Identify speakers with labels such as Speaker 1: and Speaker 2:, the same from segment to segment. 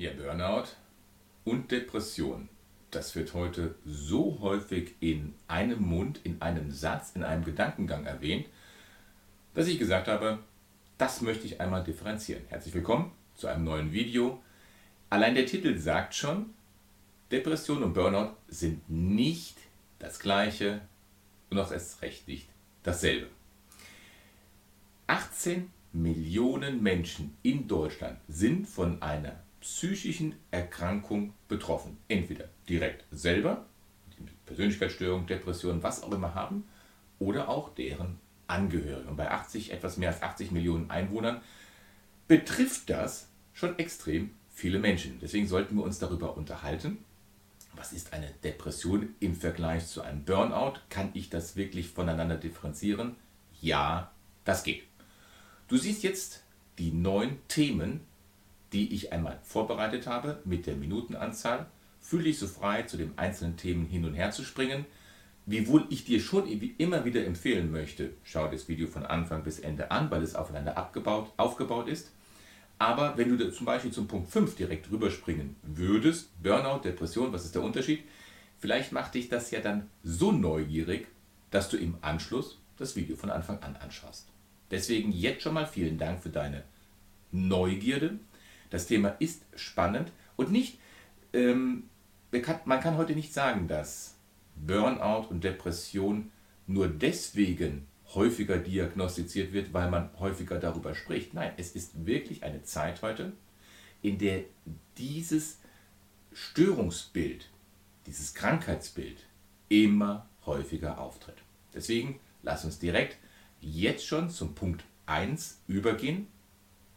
Speaker 1: Ja, Burnout und Depression. Das wird heute so häufig in einem Mund, in einem Satz, in einem Gedankengang erwähnt, dass ich gesagt habe, das möchte ich einmal differenzieren. Herzlich willkommen zu einem neuen Video. Allein der Titel sagt schon, Depression und Burnout sind nicht das gleiche und auch erst recht nicht dasselbe. 18 Millionen Menschen in Deutschland sind von einer psychischen Erkrankung betroffen. Entweder direkt selber, Persönlichkeitsstörung, Depression, was auch immer haben, oder auch deren Angehörige. Und bei 80, etwas mehr als 80 Millionen Einwohnern betrifft das schon extrem viele Menschen. Deswegen sollten wir uns darüber unterhalten. Was ist eine Depression im Vergleich zu einem Burnout? Kann ich das wirklich voneinander differenzieren? Ja, das geht. Du siehst jetzt die neun Themen, die ich einmal vorbereitet habe mit der Minutenanzahl. Fühle dich so frei, zu den einzelnen Themen hin und her zu springen. Wiewohl ich dir schon immer wieder empfehlen möchte, schau das Video von Anfang bis Ende an, weil es aufeinander abgebaut, aufgebaut ist. Aber wenn du zum Beispiel zum Punkt 5 direkt rüberspringen würdest, Burnout, Depression, was ist der Unterschied? Vielleicht macht dich das ja dann so neugierig, dass du im Anschluss das Video von Anfang an anschaust. Deswegen jetzt schon mal vielen Dank für deine Neugierde, das Thema ist spannend und nicht, ähm, man kann heute nicht sagen, dass Burnout und Depression nur deswegen häufiger diagnostiziert wird, weil man häufiger darüber spricht. Nein, es ist wirklich eine Zeit heute, in der dieses Störungsbild, dieses Krankheitsbild immer häufiger auftritt. Deswegen lass uns direkt jetzt schon zum Punkt 1 übergehen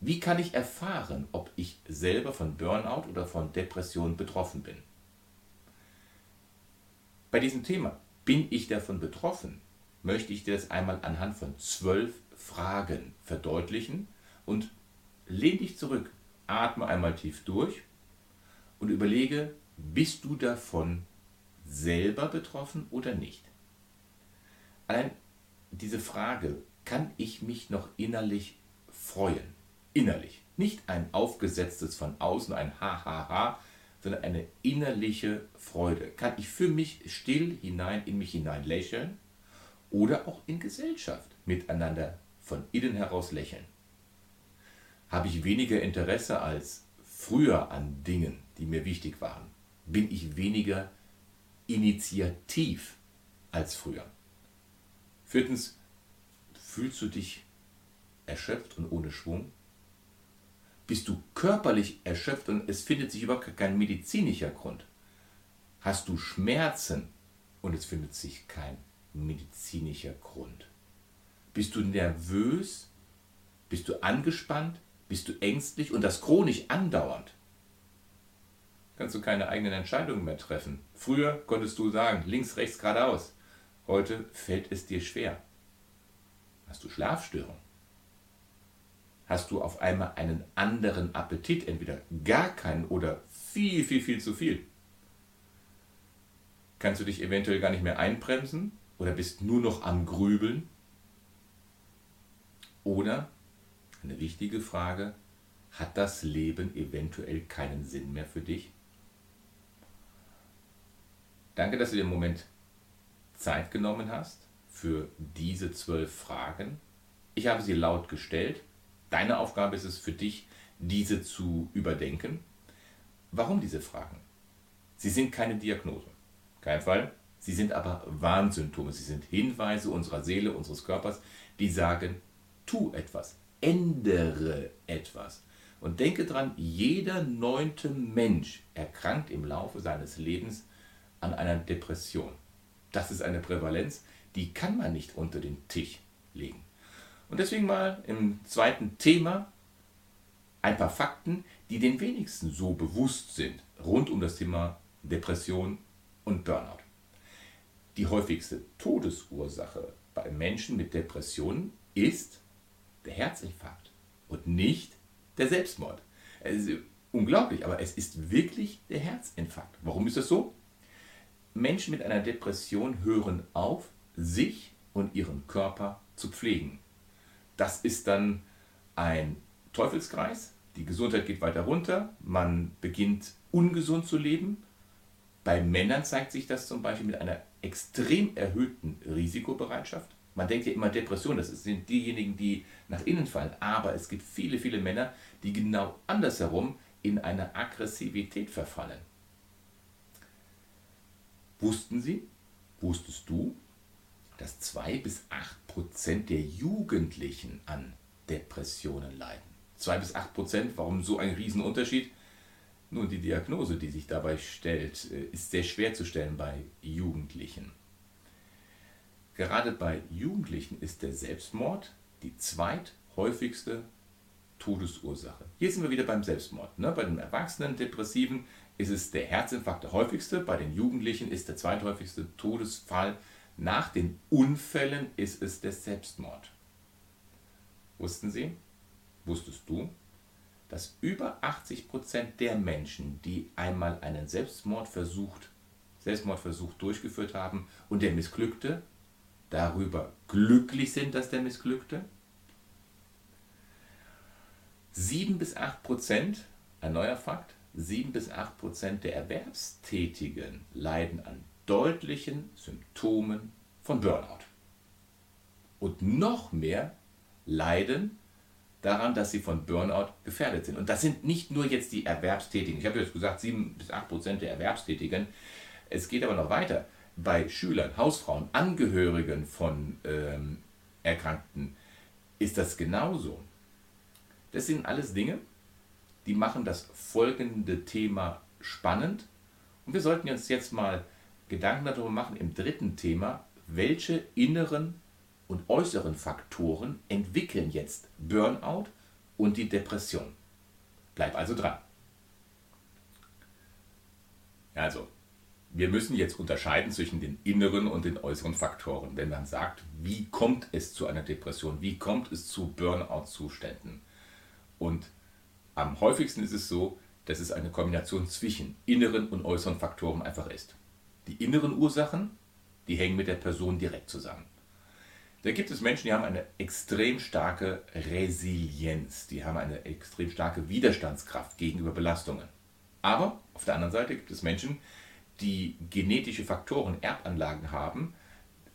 Speaker 1: wie kann ich erfahren, ob ich selber von Burnout oder von Depression betroffen bin? Bei diesem Thema, bin ich davon betroffen, möchte ich dir das einmal anhand von zwölf Fragen verdeutlichen und lehn dich zurück, atme einmal tief durch und überlege, bist du davon selber betroffen oder nicht? Allein diese Frage, kann ich mich noch innerlich freuen? Innerlich. Nicht ein aufgesetztes von außen, ein Hahaha, sondern eine innerliche Freude. Kann ich für mich still hinein in mich hinein lächeln oder auch in Gesellschaft miteinander von innen heraus lächeln? Habe ich weniger Interesse als früher an Dingen, die mir wichtig waren? Bin ich weniger initiativ als früher? Viertens, fühlst du dich erschöpft und ohne Schwung? Bist du körperlich erschöpft und es findet sich überhaupt kein medizinischer Grund. Hast du Schmerzen und es findet sich kein medizinischer Grund. Bist du nervös? Bist du angespannt? Bist du ängstlich und das chronisch andauernd? Kannst du keine eigenen Entscheidungen mehr treffen. Früher konntest du sagen, links, rechts, geradeaus. Heute fällt es dir schwer. Hast du Schlafstörungen? Hast du auf einmal einen anderen Appetit, entweder gar keinen oder viel, viel, viel zu viel. Kannst du dich eventuell gar nicht mehr einbremsen oder bist nur noch am Grübeln? Oder, eine wichtige Frage, hat das Leben eventuell keinen Sinn mehr für dich? Danke, dass du dir im Moment Zeit genommen hast für diese zwölf Fragen. Ich habe sie laut gestellt Deine Aufgabe ist es für dich, diese zu überdenken. Warum diese Fragen? Sie sind keine Diagnose, kein Fall. Sie sind aber Warnsymptome. Sie sind Hinweise unserer Seele, unseres Körpers, die sagen, tu etwas, ändere etwas. Und denke dran, jeder neunte Mensch erkrankt im Laufe seines Lebens an einer Depression. Das ist eine Prävalenz, die kann man nicht unter den Tisch legen. Und deswegen mal im zweiten Thema ein paar Fakten, die den wenigsten so bewusst sind rund um das Thema Depression und Burnout. Die häufigste Todesursache bei Menschen mit Depressionen ist der Herzinfarkt und nicht der Selbstmord. Es ist unglaublich, aber es ist wirklich der Herzinfarkt. Warum ist das so? Menschen mit einer Depression hören auf, sich und ihren Körper zu pflegen. Das ist dann ein Teufelskreis, Die Gesundheit geht weiter runter, man beginnt ungesund zu leben. Bei Männern zeigt sich das zum Beispiel mit einer extrem erhöhten Risikobereitschaft. Man denkt ja immer Depression, das sind diejenigen, die nach innen fallen. Aber es gibt viele, viele Männer, die genau andersherum in eine Aggressivität verfallen. Wussten Sie, wusstest du, dass 2 bis 8 Prozent der Jugendlichen an Depressionen leiden? 2 bis 8 Prozent, warum so ein Riesenunterschied? Nun, die Diagnose, die sich dabei stellt, äh, ist sehr schwer zu stellen bei Jugendlichen. Gerade bei Jugendlichen ist der Selbstmord die zweithäufigste Todesursache. Hier sind wir wieder beim Selbstmord. Ne? Bei den Erwachsenen Depressiven ist es der Herzinfarkt der häufigste, bei den Jugendlichen ist der zweithäufigste Todesfall nach den Unfällen ist es der Selbstmord. Wussten Sie? Wusstest du, dass über 80 Prozent der Menschen, die einmal einen Selbstmordversuch, Selbstmordversuch durchgeführt haben und der missglückte, darüber glücklich sind, dass der missglückte? 7 bis 8 Prozent, ein neuer Fakt, 7 bis 8 Prozent der Erwerbstätigen leiden an deutlichen Symptomen von Burnout. Und noch mehr leiden daran, dass sie von Burnout gefährdet sind. Und das sind nicht nur jetzt die Erwerbstätigen. Ich habe jetzt gesagt, 7 bis 8 Prozent der Erwerbstätigen. Es geht aber noch weiter. Bei Schülern, Hausfrauen, Angehörigen von ähm, Erkrankten ist das genauso. Das sind alles Dinge, die machen das folgende Thema spannend. Und wir sollten uns jetzt mal Gedanken darüber machen im dritten Thema, welche inneren und äußeren Faktoren entwickeln jetzt Burnout und die Depression. Bleib also dran. Also, wir müssen jetzt unterscheiden zwischen den inneren und den äußeren Faktoren. Wenn man sagt, wie kommt es zu einer Depression, wie kommt es zu Burnout-Zuständen? Und am häufigsten ist es so, dass es eine Kombination zwischen inneren und äußeren Faktoren einfach ist. Die inneren Ursachen, die hängen mit der Person direkt zusammen. Da gibt es Menschen, die haben eine extrem starke Resilienz, die haben eine extrem starke Widerstandskraft gegenüber Belastungen. Aber auf der anderen Seite gibt es Menschen, die genetische Faktoren, Erbanlagen haben,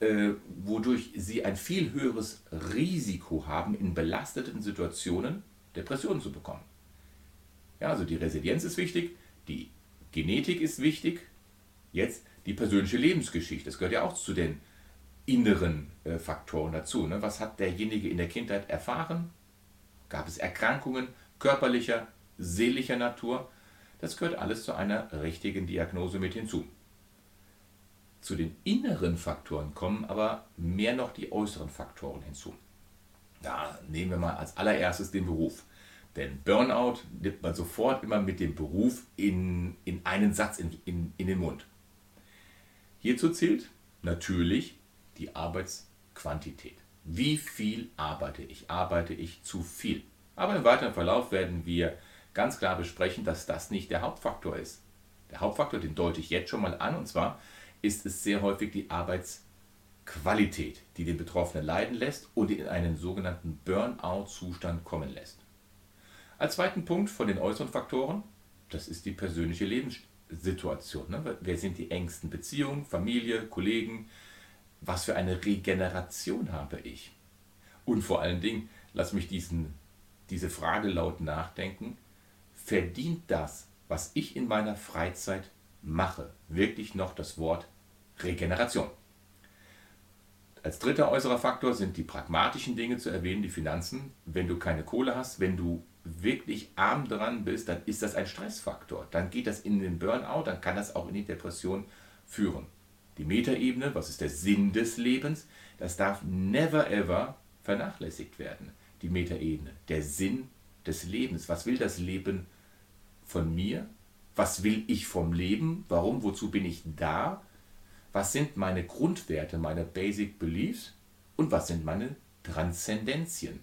Speaker 1: äh, wodurch sie ein viel höheres Risiko haben, in belasteten Situationen Depressionen zu bekommen. Ja, also die Resilienz ist wichtig, die Genetik ist wichtig, jetzt die persönliche Lebensgeschichte. Das gehört ja auch zu den inneren äh, Faktoren dazu. Ne? Was hat derjenige in der Kindheit erfahren? Gab es Erkrankungen körperlicher, seelischer Natur? Das gehört alles zu einer richtigen Diagnose mit hinzu. Zu den inneren Faktoren kommen aber mehr noch die äußeren Faktoren hinzu. Da nehmen wir mal als allererstes den Beruf. Denn Burnout nimmt man sofort immer mit dem Beruf in, in einen Satz in, in, in den Mund. Hierzu zählt natürlich die Arbeitsquantität. Wie viel arbeite ich? Arbeite ich zu viel? Aber im weiteren Verlauf werden wir ganz klar besprechen, dass das nicht der Hauptfaktor ist. Der Hauptfaktor, den deute ich jetzt schon mal an, und zwar ist es sehr häufig die Arbeitsqualität, die den Betroffenen leiden lässt und in einen sogenannten Burnout-Zustand kommen lässt. Als zweiten Punkt von den äußeren Faktoren, das ist die persönliche Lebenssituation. Ne? Wer sind die engsten Beziehungen, Familie, Kollegen, was für eine Regeneration habe ich? Und vor allen Dingen, lass mich diesen, diese Frage laut nachdenken, verdient das, was ich in meiner Freizeit mache, wirklich noch das Wort Regeneration? Als dritter äußerer Faktor sind die pragmatischen Dinge zu erwähnen, die Finanzen. Wenn du keine Kohle hast, wenn du wirklich arm dran bist, dann ist das ein Stressfaktor. Dann geht das in den Burnout, dann kann das auch in die Depression führen. Die Metaebene, was ist der Sinn des Lebens, das darf never ever vernachlässigt werden. Die Metaebene, der Sinn des Lebens. Was will das Leben von mir? Was will ich vom Leben? Warum? Wozu bin ich da? Was sind meine Grundwerte, meine Basic Beliefs? Und was sind meine Transzendenzien?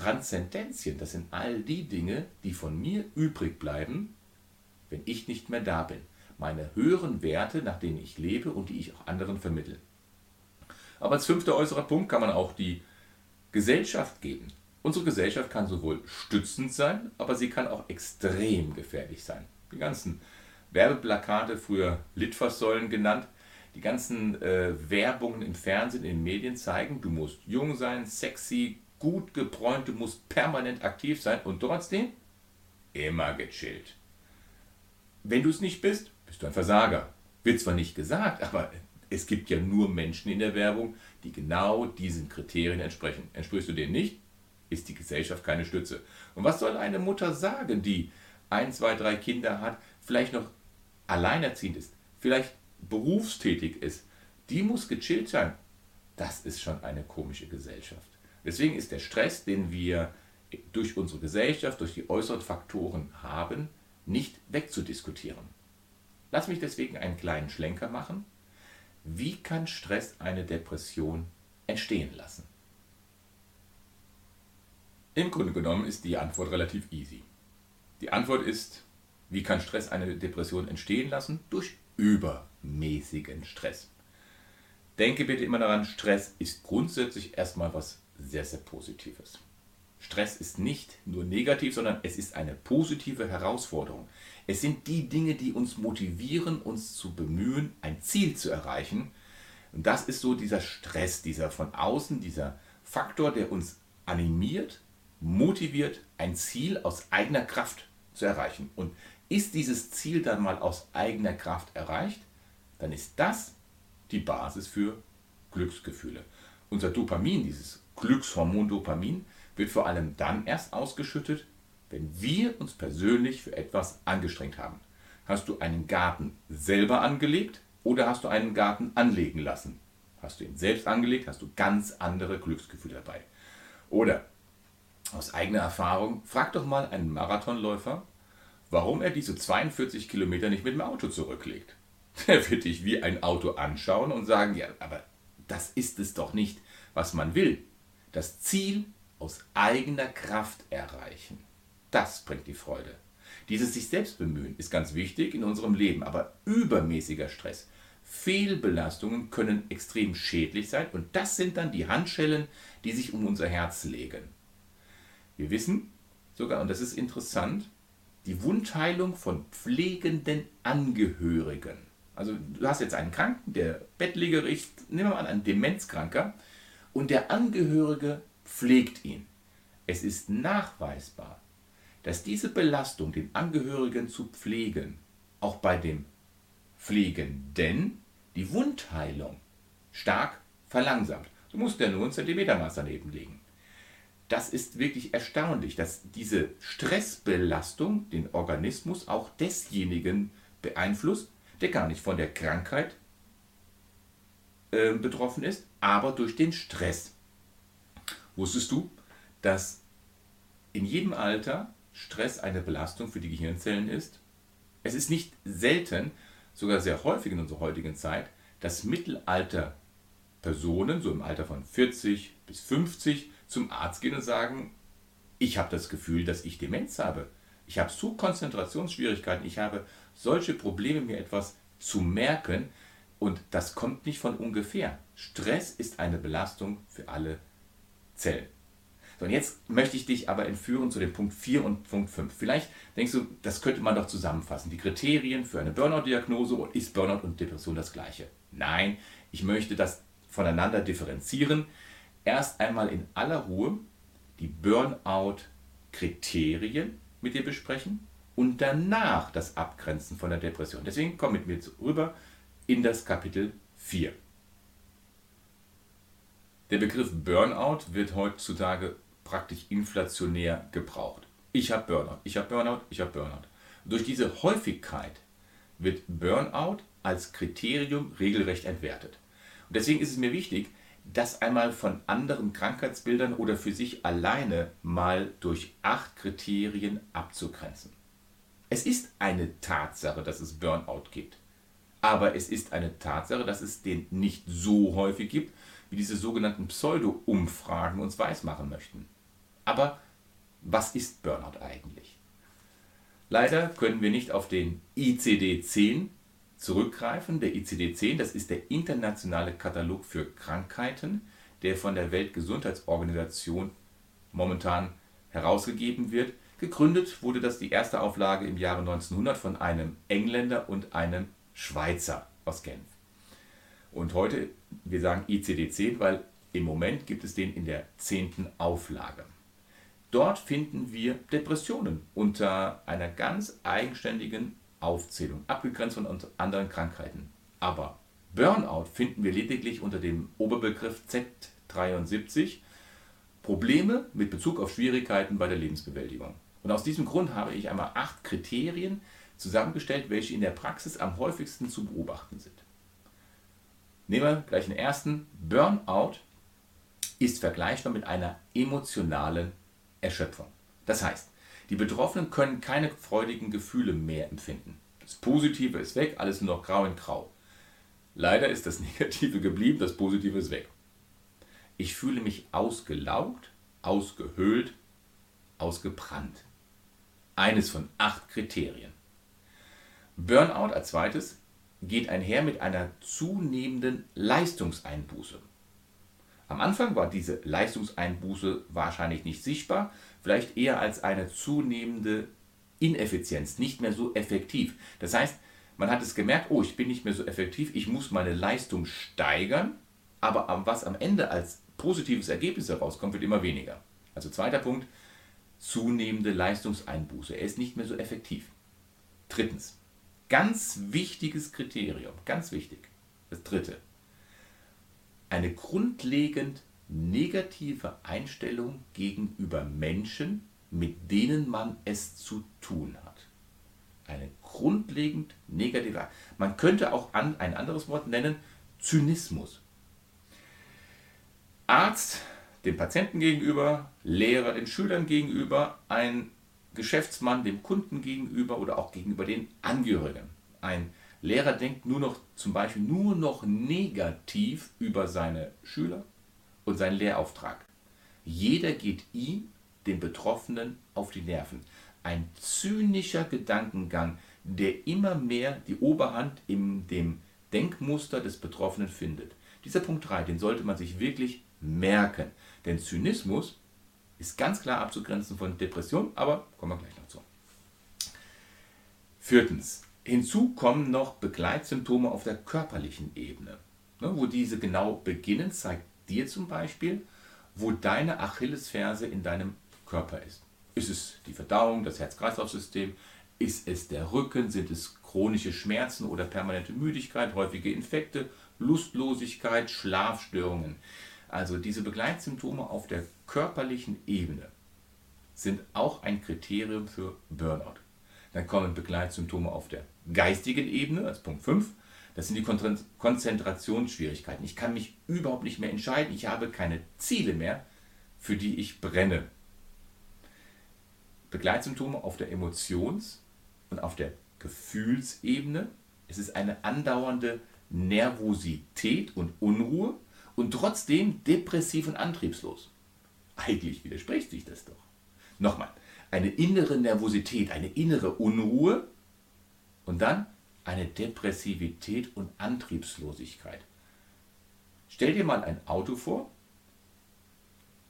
Speaker 1: Transzendenzien, das sind all die Dinge, die von mir übrig bleiben, wenn ich nicht mehr da bin meine höheren Werte, nach denen ich lebe und die ich auch anderen vermittle. Aber als fünfter äußerer Punkt kann man auch die Gesellschaft geben. Unsere Gesellschaft kann sowohl stützend sein, aber sie kann auch extrem gefährlich sein. Die ganzen Werbeplakate, früher Litfaßsäulen genannt, die ganzen äh, Werbungen im Fernsehen, in den Medien zeigen, du musst jung sein, sexy, gut gebräunt, du musst permanent aktiv sein und trotzdem immer gechillt. Wenn du es nicht bist, bist du ein Versager. Wird zwar nicht gesagt, aber es gibt ja nur Menschen in der Werbung, die genau diesen Kriterien entsprechen. Entsprichst du denen nicht, ist die Gesellschaft keine Stütze. Und was soll eine Mutter sagen, die ein, zwei, drei Kinder hat, vielleicht noch alleinerziehend ist, vielleicht berufstätig ist, die muss gechillt sein. Das ist schon eine komische Gesellschaft. Deswegen ist der Stress, den wir durch unsere Gesellschaft, durch die äußeren Faktoren haben, nicht wegzudiskutieren. Lass mich deswegen einen kleinen Schlenker machen. Wie kann Stress eine Depression entstehen lassen? Im Grunde genommen ist die Antwort relativ easy. Die Antwort ist, wie kann Stress eine Depression entstehen lassen? Durch übermäßigen Stress. Denke bitte immer daran, Stress ist grundsätzlich erstmal was sehr, sehr Positives. Stress ist nicht nur negativ, sondern es ist eine positive Herausforderung. Es sind die Dinge, die uns motivieren, uns zu bemühen, ein Ziel zu erreichen. Und das ist so dieser Stress, dieser von außen, dieser Faktor, der uns animiert, motiviert, ein Ziel aus eigener Kraft zu erreichen. Und ist dieses Ziel dann mal aus eigener Kraft erreicht, dann ist das die Basis für Glücksgefühle. Unser Dopamin, dieses Glückshormon Dopamin, wird vor allem dann erst ausgeschüttet, wenn wir uns persönlich für etwas angestrengt haben. Hast du einen Garten selber angelegt oder hast du einen Garten anlegen lassen? Hast du ihn selbst angelegt, hast du ganz andere Glücksgefühle dabei. Oder aus eigener Erfahrung, frag doch mal einen Marathonläufer, warum er diese 42 Kilometer nicht mit dem Auto zurücklegt. Er wird dich wie ein Auto anschauen und sagen, ja, aber das ist es doch nicht, was man will. Das Ziel aus eigener Kraft erreichen. Das bringt die Freude. Dieses sich selbst bemühen ist ganz wichtig in unserem Leben, aber übermäßiger Stress, Fehlbelastungen können extrem schädlich sein und das sind dann die Handschellen, die sich um unser Herz legen. Wir wissen sogar, und das ist interessant, die Wundheilung von pflegenden Angehörigen. Also du hast jetzt einen Kranken, der bettlägerig nehmen wir mal einen Demenzkranker, und der Angehörige pflegt ihn. Es ist nachweisbar, dass diese Belastung, den Angehörigen zu pflegen, auch bei dem Pflegenden die Wundheilung stark verlangsamt. Du musst ja nur ein Zentimetermaß daneben legen das ist wirklich erstaunlich, dass diese Stressbelastung den Organismus auch desjenigen beeinflusst, der gar nicht von der Krankheit äh, betroffen ist, aber durch den Stress. Wusstest du, dass in jedem Alter Stress eine Belastung für die Gehirnzellen ist? Es ist nicht selten, sogar sehr häufig in unserer heutigen Zeit, dass Mittelalter Personen, so im Alter von 40 bis 50, zum Arzt gehen und sagen, ich habe das Gefühl, dass ich Demenz habe. Ich habe so Konzentrationsschwierigkeiten, ich habe solche Probleme, mir etwas zu merken und das kommt nicht von ungefähr. Stress ist eine Belastung für alle Zellen. So, und jetzt möchte ich dich aber entführen zu dem Punkt 4 und Punkt 5. Vielleicht denkst du, das könnte man doch zusammenfassen. Die Kriterien für eine Burnout-Diagnose und ist Burnout und Depression das gleiche? Nein, ich möchte das voneinander differenzieren erst einmal in aller Ruhe die Burnout-Kriterien mit dir besprechen und danach das Abgrenzen von der Depression. Deswegen komm mit mir rüber in das Kapitel 4. Der Begriff Burnout wird heutzutage praktisch inflationär gebraucht. Ich habe Burnout, ich habe Burnout, ich habe Burnout. Durch diese Häufigkeit wird Burnout als Kriterium regelrecht entwertet. Und deswegen ist es mir wichtig, das einmal von anderen Krankheitsbildern oder für sich alleine mal durch acht Kriterien abzugrenzen. Es ist eine Tatsache, dass es Burnout gibt. Aber es ist eine Tatsache, dass es den nicht so häufig gibt, wie diese sogenannten Pseudo-Umfragen uns weismachen möchten. Aber was ist Burnout eigentlich? Leider können wir nicht auf den ICD-10 zurückgreifen. Der ICD-10, das ist der internationale Katalog für Krankheiten, der von der Weltgesundheitsorganisation momentan herausgegeben wird. Gegründet wurde das die erste Auflage im Jahre 1900 von einem Engländer und einem Schweizer aus Genf. Und heute, wir sagen ICD-10, weil im Moment gibt es den in der zehnten Auflage. Dort finden wir Depressionen unter einer ganz eigenständigen Aufzählung, abgegrenzt von anderen Krankheiten. Aber Burnout finden wir lediglich unter dem Oberbegriff Z73, Probleme mit Bezug auf Schwierigkeiten bei der Lebensbewältigung. Und aus diesem Grund habe ich einmal acht Kriterien zusammengestellt, welche in der Praxis am häufigsten zu beobachten sind. Nehmen wir gleich den ersten. Burnout ist vergleichbar mit einer emotionalen Erschöpfung. Das heißt, die Betroffenen können keine freudigen Gefühle mehr empfinden. Das Positive ist weg, alles nur noch grau in grau. Leider ist das Negative geblieben, das Positive ist weg. Ich fühle mich ausgelaugt, ausgehöhlt, ausgebrannt. Eines von acht Kriterien. Burnout als zweites geht einher mit einer zunehmenden Leistungseinbuße. Am Anfang war diese Leistungseinbuße wahrscheinlich nicht sichtbar, vielleicht eher als eine zunehmende Ineffizienz, nicht mehr so effektiv. Das heißt, man hat es gemerkt, oh, ich bin nicht mehr so effektiv, ich muss meine Leistung steigern, aber was am Ende als positives Ergebnis herauskommt, wird immer weniger. Also zweiter Punkt, zunehmende Leistungseinbuße. Er ist nicht mehr so effektiv. Drittens, ganz wichtiges Kriterium, ganz wichtig, das dritte, eine grundlegend negative Einstellung gegenüber Menschen, mit denen man es zu tun hat. Eine grundlegend negative. Man könnte auch an, ein anderes Wort nennen, Zynismus. Arzt dem Patienten gegenüber, Lehrer den Schülern gegenüber, ein Geschäftsmann dem Kunden gegenüber oder auch gegenüber den Angehörigen. Ein Lehrer denkt nur noch zum Beispiel nur noch negativ über seine Schüler und seinen Lehrauftrag. Jeder geht ihm, den Betroffenen, auf die Nerven. Ein zynischer Gedankengang, der immer mehr die Oberhand in dem Denkmuster des Betroffenen findet. Dieser Punkt 3, den sollte man sich wirklich merken. Denn Zynismus ist ganz klar abzugrenzen von Depression, aber kommen wir gleich noch zu. Viertens, Hinzu kommen noch Begleitsymptome auf der körperlichen Ebene. Ne, wo diese genau beginnen, zeigt dir zum Beispiel, wo deine Achillesferse in deinem Körper ist. Ist es die Verdauung, das Herz-Kreislauf-System? Ist es der Rücken? Sind es chronische Schmerzen oder permanente Müdigkeit, häufige Infekte, Lustlosigkeit, Schlafstörungen? Also diese Begleitsymptome auf der körperlichen Ebene sind auch ein Kriterium für Burnout. Dann kommen Begleitsymptome auf der geistigen Ebene, als Punkt 5. Das sind die Konzentrationsschwierigkeiten. Ich kann mich überhaupt nicht mehr entscheiden. Ich habe keine Ziele mehr, für die ich brenne. Begleitsymptome auf der Emotions- und auf der Gefühlsebene. Es ist eine andauernde Nervosität und Unruhe und trotzdem depressiv und antriebslos. Eigentlich widerspricht sich das doch. Nochmal, eine innere Nervosität, eine innere Unruhe und dann eine Depressivität und Antriebslosigkeit. Stell dir mal ein Auto vor,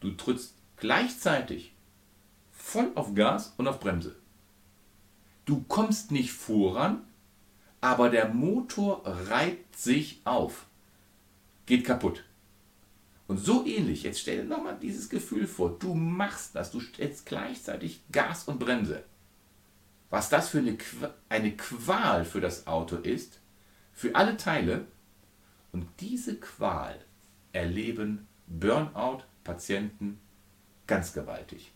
Speaker 1: du trittst gleichzeitig voll auf Gas und auf Bremse. Du kommst nicht voran, aber der Motor reibt sich auf, geht kaputt. Und so ähnlich, jetzt stell dir nochmal dieses Gefühl vor, du machst das, du stellst gleichzeitig Gas und Bremse. Was das für eine, eine Qual für das Auto ist, für alle Teile. Und diese Qual erleben Burnout-Patienten ganz gewaltig.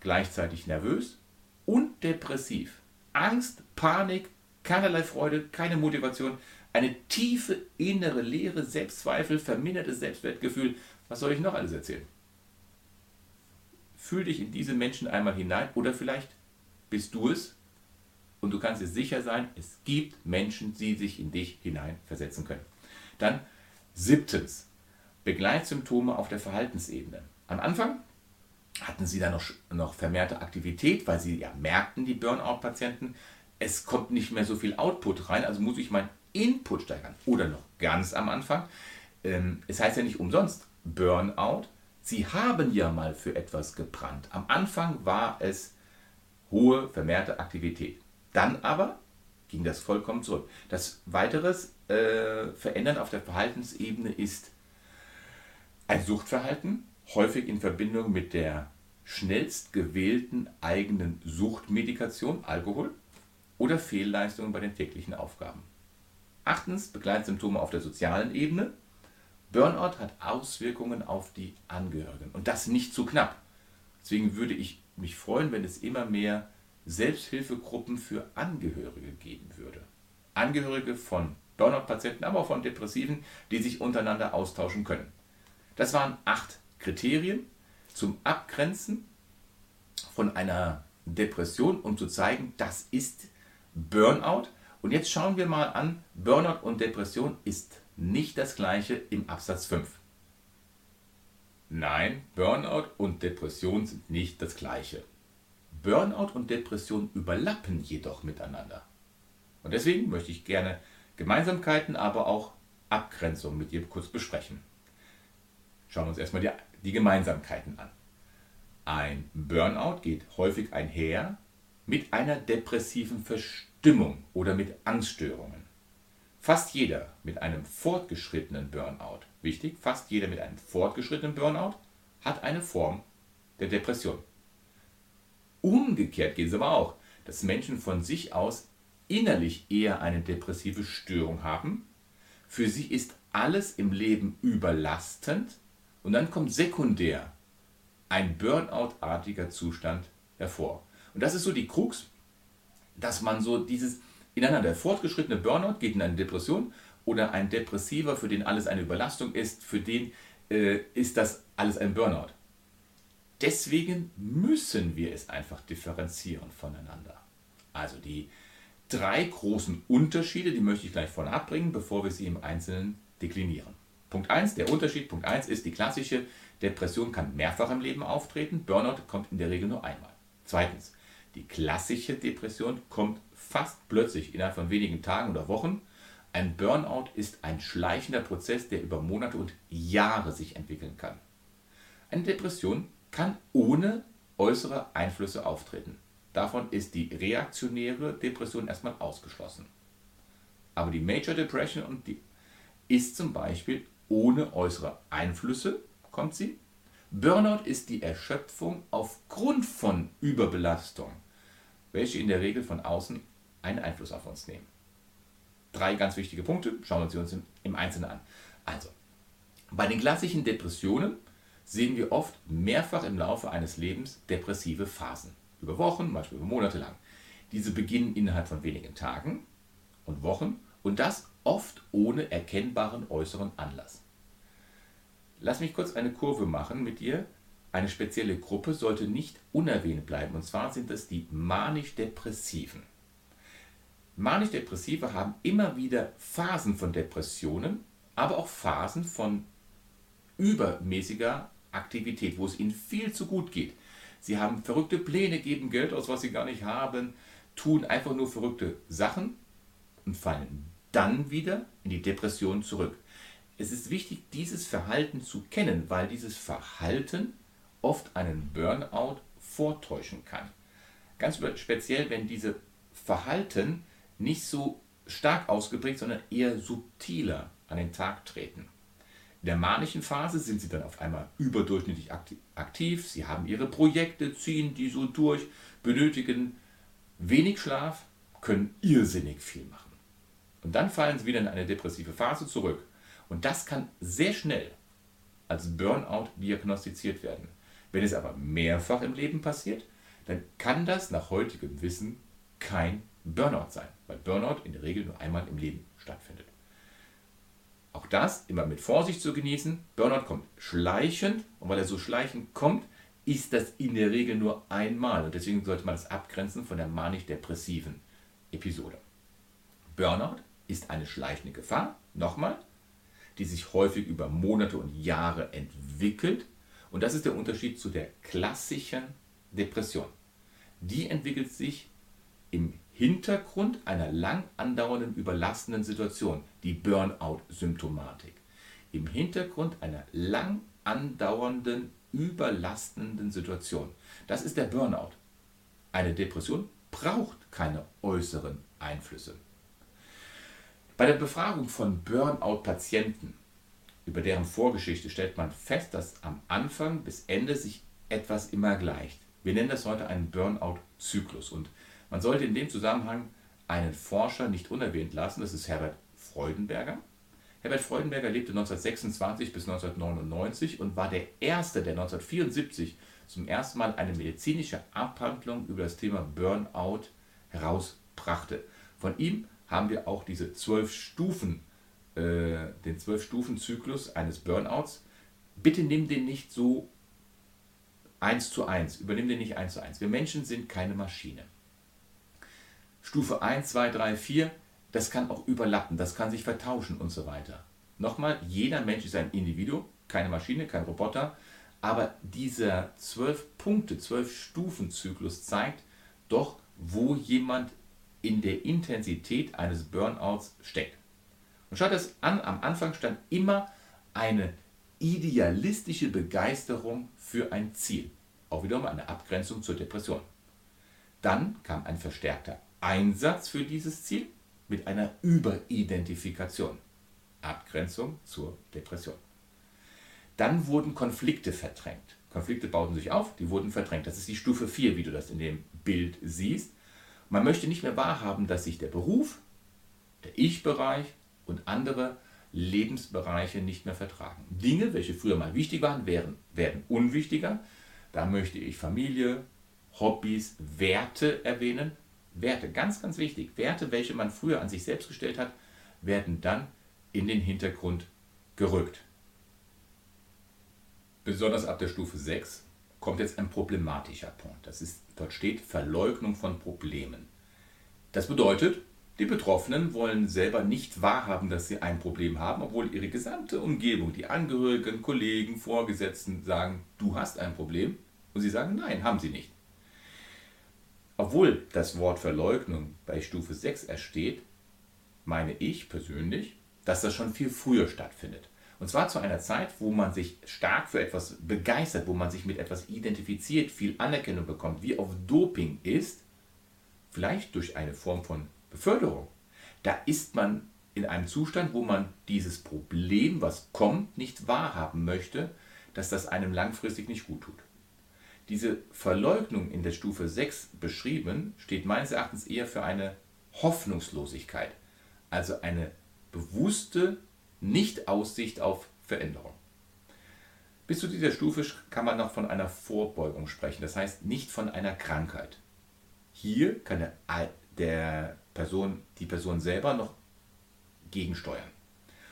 Speaker 1: Gleichzeitig nervös und depressiv. Angst, Panik, keinerlei Freude, keine Motivation, eine tiefe innere Leere, Selbstzweifel, vermindertes Selbstwertgefühl. Was soll ich noch alles erzählen? Fühl dich in diese Menschen einmal hinein oder vielleicht bist du es und du kannst dir sicher sein, es gibt Menschen, die sich in dich hineinversetzen können. Dann siebtens, Begleitsymptome auf der Verhaltensebene. Am Anfang hatten sie da noch, noch vermehrte Aktivität, weil sie ja merkten, die Burnout-Patienten, es kommt nicht mehr so viel Output rein, also muss ich mein Input steigern. Oder noch ganz am Anfang. Ähm, es heißt ja nicht umsonst Burnout, Sie haben ja mal für etwas gebrannt. Am Anfang war es hohe, vermehrte Aktivität. Dann aber ging das vollkommen zurück. Das weiteres äh, Verändern auf der Verhaltensebene ist ein Suchtverhalten, häufig in Verbindung mit der schnellst gewählten eigenen Suchtmedikation, Alkohol, oder Fehlleistungen bei den täglichen Aufgaben. Achtens, Begleitsymptome auf der sozialen Ebene. Burnout hat Auswirkungen auf die Angehörigen und das nicht zu knapp. Deswegen würde ich mich freuen, wenn es immer mehr Selbsthilfegruppen für Angehörige geben würde. Angehörige von Burnout-Patienten, aber auch von Depressiven, die sich untereinander austauschen können. Das waren acht Kriterien zum Abgrenzen von einer Depression, um zu zeigen, das ist Burnout. Und jetzt schauen wir mal an, Burnout und Depression ist nicht das gleiche im Absatz 5. Nein, Burnout und Depression sind nicht das gleiche. Burnout und Depression überlappen jedoch miteinander. Und deswegen möchte ich gerne Gemeinsamkeiten, aber auch Abgrenzungen mit dir kurz besprechen. Schauen wir uns erstmal die, die Gemeinsamkeiten an. Ein Burnout geht häufig einher mit einer depressiven Verstimmung oder mit Angststörungen. Fast jeder mit einem fortgeschrittenen Burnout, wichtig, fast jeder mit einem fortgeschrittenen Burnout hat eine Form der Depression. Umgekehrt geht es aber auch, dass Menschen von sich aus innerlich eher eine depressive Störung haben. Für sie ist alles im Leben überlastend und dann kommt sekundär ein Burnout-artiger Zustand hervor. Und das ist so die Krux, dass man so dieses ineinander fortgeschrittene Burnout geht in eine Depression oder ein Depressiver, für den alles eine Überlastung ist, für den äh, ist das alles ein Burnout. Deswegen müssen wir es einfach differenzieren voneinander. Also die drei großen Unterschiede, die möchte ich gleich vorne abbringen, bevor wir sie im Einzelnen deklinieren. Punkt 1, der Unterschied, Punkt 1 ist, die klassische Depression kann mehrfach im Leben auftreten, Burnout kommt in der Regel nur einmal. Zweitens, die klassische Depression kommt fast plötzlich innerhalb von wenigen Tagen oder Wochen. Ein Burnout ist ein schleichender Prozess, der über Monate und Jahre sich entwickeln kann. Eine Depression kann ohne äußere Einflüsse auftreten. Davon ist die reaktionäre Depression erstmal ausgeschlossen. Aber die Major Depression und die ist zum Beispiel ohne äußere Einflüsse, kommt sie. Burnout ist die Erschöpfung aufgrund von Überbelastung, welche in der Regel von außen einen Einfluss auf uns nehmen. Drei ganz wichtige Punkte, schauen wir uns im Einzelnen an. Also, bei den klassischen Depressionen sehen wir oft mehrfach im Laufe eines Lebens depressive Phasen. Über Wochen, manchmal über Monate lang. Diese beginnen innerhalb von wenigen Tagen und Wochen und das oft ohne erkennbaren äußeren Anlass. Lass mich kurz eine Kurve machen mit dir. Eine spezielle Gruppe sollte nicht unerwähnt bleiben und zwar sind es die manisch-depressiven. Manisch-Depressive haben immer wieder Phasen von Depressionen, aber auch Phasen von übermäßiger Aktivität, wo es ihnen viel zu gut geht. Sie haben verrückte Pläne, geben Geld aus, was sie gar nicht haben, tun einfach nur verrückte Sachen und fallen dann wieder in die Depression zurück. Es ist wichtig, dieses Verhalten zu kennen, weil dieses Verhalten oft einen Burnout vortäuschen kann. Ganz speziell, wenn diese Verhalten nicht so stark ausgeprägt, sondern eher subtiler an den Tag treten. In der manischen Phase sind sie dann auf einmal überdurchschnittlich aktiv, sie haben ihre Projekte, ziehen die so durch, benötigen wenig Schlaf, können irrsinnig viel machen. Und dann fallen sie wieder in eine depressive Phase zurück. Und das kann sehr schnell als Burnout diagnostiziert werden. Wenn es aber mehrfach im Leben passiert, dann kann das nach heutigem Wissen kein Burnout sein, weil Burnout in der Regel nur einmal im Leben stattfindet. Auch das immer mit Vorsicht zu genießen. Burnout kommt schleichend und weil er so schleichend kommt, ist das in der Regel nur einmal und deswegen sollte man das abgrenzen von der manisch-depressiven Episode. Burnout ist eine schleichende Gefahr, nochmal, die sich häufig über Monate und Jahre entwickelt und das ist der Unterschied zu der klassischen Depression. Die entwickelt sich im Hintergrund einer lang andauernden überlastenden Situation, die Burnout-Symptomatik. Im Hintergrund einer lang andauernden, überlastenden Situation. Das ist der Burnout. Eine Depression braucht keine äußeren Einflüsse. Bei der Befragung von Burnout-Patienten über deren Vorgeschichte stellt man fest, dass am Anfang bis Ende sich etwas immer gleicht. Wir nennen das heute einen Burnout-Zyklus und man sollte in dem Zusammenhang einen Forscher nicht unerwähnt lassen, das ist Herbert Freudenberger. Herbert Freudenberger lebte 1926 bis 1999 und war der Erste, der 1974 zum ersten Mal eine medizinische Abhandlung über das Thema Burnout herausbrachte. Von ihm haben wir auch diese zwölf Stufen, äh, den zwölf Stufen Zyklus eines Burnouts. Bitte nimm den nicht so eins zu eins, übernimm den nicht eins zu eins. Wir Menschen sind keine Maschine. Stufe 1, 2, 3, 4, das kann auch überlappen, das kann sich vertauschen und so weiter. Nochmal, jeder Mensch ist ein Individuum, keine Maschine, kein Roboter, aber dieser 12 Punkte, 12 Stufen Zyklus zeigt doch, wo jemand in der Intensität eines Burnouts steckt. Und schaut es an, am Anfang stand immer eine idealistische Begeisterung für ein Ziel. Auch wiederum eine Abgrenzung zur Depression. Dann kam ein verstärkter Einsatz für dieses Ziel mit einer Überidentifikation. Abgrenzung zur Depression. Dann wurden Konflikte verdrängt. Konflikte bauten sich auf, die wurden verdrängt. Das ist die Stufe 4, wie du das in dem Bild siehst. Man möchte nicht mehr wahrhaben, dass sich der Beruf, der Ich-Bereich und andere Lebensbereiche nicht mehr vertragen. Dinge, welche früher mal wichtig waren, werden, werden unwichtiger. Da möchte ich Familie, Hobbys, Werte erwähnen. Werte, ganz, ganz wichtig. Werte, welche man früher an sich selbst gestellt hat, werden dann in den Hintergrund gerückt. Besonders ab der Stufe 6 kommt jetzt ein problematischer Punkt. Das ist, dort steht Verleugnung von Problemen. Das bedeutet, die Betroffenen wollen selber nicht wahrhaben, dass sie ein Problem haben, obwohl ihre gesamte Umgebung, die Angehörigen, Kollegen, Vorgesetzten sagen, du hast ein Problem. Und sie sagen, nein, haben sie nicht. Obwohl das Wort Verleugnung bei Stufe 6 ersteht, meine ich persönlich, dass das schon viel früher stattfindet. Und zwar zu einer Zeit, wo man sich stark für etwas begeistert, wo man sich mit etwas identifiziert, viel Anerkennung bekommt, wie auf Doping ist, vielleicht durch eine Form von Beförderung. Da ist man in einem Zustand, wo man dieses Problem, was kommt, nicht wahrhaben möchte, dass das einem langfristig nicht gut tut. Diese Verleugnung in der Stufe 6 beschrieben, steht meines Erachtens eher für eine Hoffnungslosigkeit, also eine bewusste Nicht-Aussicht auf Veränderung. Bis zu dieser Stufe kann man noch von einer Vorbeugung sprechen, das heißt nicht von einer Krankheit. Hier kann der, der Person, die Person selber noch gegensteuern.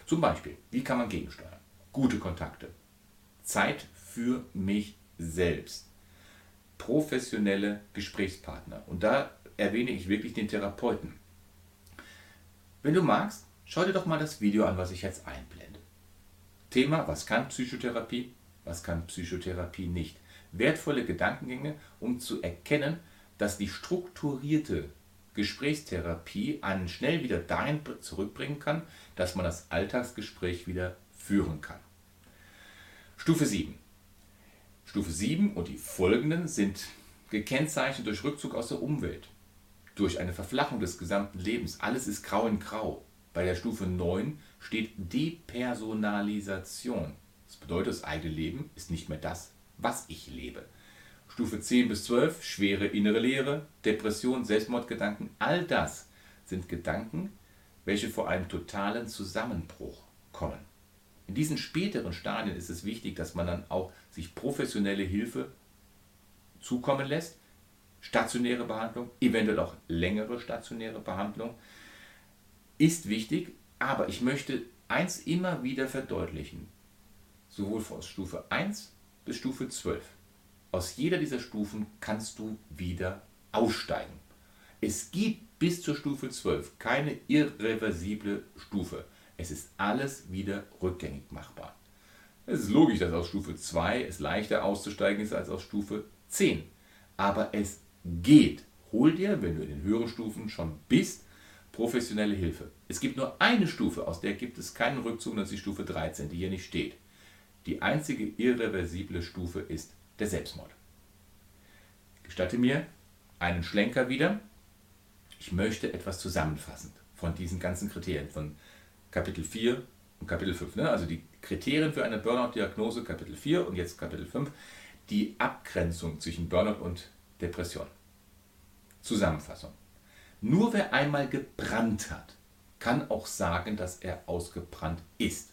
Speaker 1: Zum Beispiel, wie kann man gegensteuern? Gute Kontakte, Zeit für mich selbst, professionelle Gesprächspartner. Und da erwähne ich wirklich den Therapeuten. Wenn du magst, schau dir doch mal das Video an, was ich jetzt einblende. Thema, was kann Psychotherapie, was kann Psychotherapie nicht. Wertvolle Gedankengänge, um zu erkennen, dass die strukturierte Gesprächstherapie einen schnell wieder dahin zurückbringen kann, dass man das Alltagsgespräch wieder führen kann. Stufe 7. Stufe 7 und die folgenden sind gekennzeichnet durch Rückzug aus der Umwelt, durch eine Verflachung des gesamten Lebens. Alles ist grau in grau. Bei der Stufe 9 steht Depersonalisation. Das bedeutet, das eigene Leben ist nicht mehr das, was ich lebe. Stufe 10 bis 12, schwere innere Leere, Depression, Selbstmordgedanken, all das sind Gedanken, welche vor einem totalen Zusammenbruch kommen. In diesen späteren Stadien ist es wichtig, dass man dann auch sich professionelle Hilfe zukommen lässt, stationäre Behandlung, eventuell auch längere stationäre Behandlung, ist wichtig, aber ich möchte eins immer wieder verdeutlichen, sowohl von Stufe 1 bis Stufe 12 aus jeder dieser Stufen kannst du wieder aussteigen. Es gibt bis zur Stufe 12 keine irreversible Stufe. Es ist alles wieder rückgängig machbar. Es ist logisch, dass aus Stufe 2 es leichter auszusteigen ist als aus Stufe 10. Aber es geht. Hol dir, wenn du in den höheren Stufen schon bist, professionelle Hilfe. Es gibt nur eine Stufe, aus der gibt es keinen Rückzug, das ist die Stufe 13, die hier nicht steht. Die einzige irreversible Stufe ist der Selbstmord. Gestatte mir einen Schlenker wieder. Ich möchte etwas zusammenfassend von diesen ganzen Kriterien, von Kapitel 4 und Kapitel 5. Ne? Also die Kriterien für eine Burnout-Diagnose, Kapitel 4 und jetzt Kapitel 5, die Abgrenzung zwischen Burnout und Depression. Zusammenfassung. Nur wer einmal gebrannt hat, kann auch sagen, dass er ausgebrannt ist.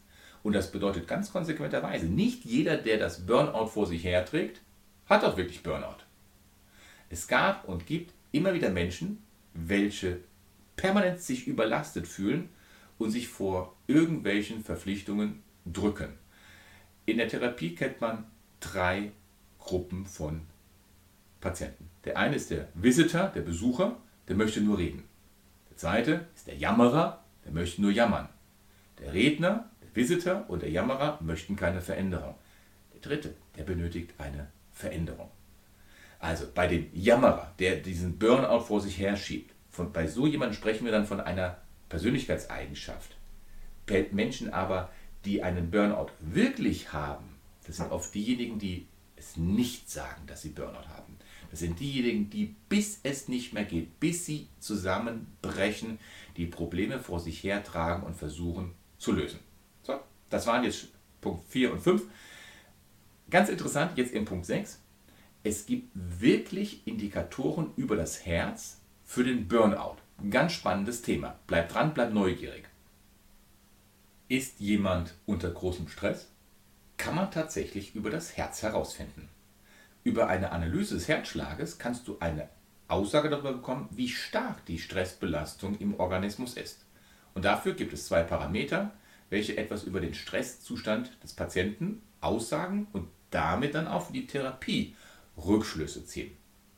Speaker 1: Und das bedeutet ganz konsequenterweise, nicht jeder, der das Burnout vor sich herträgt, hat auch wirklich Burnout. Es gab und gibt immer wieder Menschen, welche permanent sich überlastet fühlen und sich vor irgendwelchen Verpflichtungen drücken. In der Therapie kennt man drei Gruppen von Patienten. Der eine ist der Visitor, der Besucher, der möchte nur reden. Der zweite ist der Jammerer, der möchte nur jammern. Der Redner, Visitor und der Jammerer möchten keine Veränderung. Der dritte, der benötigt eine Veränderung. Also bei dem Jammerer, der diesen Burnout vor sich herschiebt, von, bei so jemandem sprechen wir dann von einer Persönlichkeitseigenschaft. Menschen aber, die einen Burnout wirklich haben, das sind oft diejenigen, die es nicht sagen, dass sie Burnout haben. Das sind diejenigen, die bis es nicht mehr geht, bis sie zusammenbrechen, die Probleme vor sich hertragen und versuchen zu lösen. Das waren jetzt Punkt 4 und 5. Ganz interessant, jetzt in Punkt 6. Es gibt wirklich Indikatoren über das Herz für den Burnout. Ein ganz spannendes Thema. Bleibt dran, bleibt neugierig. Ist jemand unter großem Stress? Kann man tatsächlich über das Herz herausfinden. Über eine Analyse des Herzschlages kannst du eine Aussage darüber bekommen, wie stark die Stressbelastung im Organismus ist. Und dafür gibt es zwei Parameter, welche etwas über den Stresszustand des Patienten aussagen und damit dann auch für die Therapie Rückschlüsse ziehen.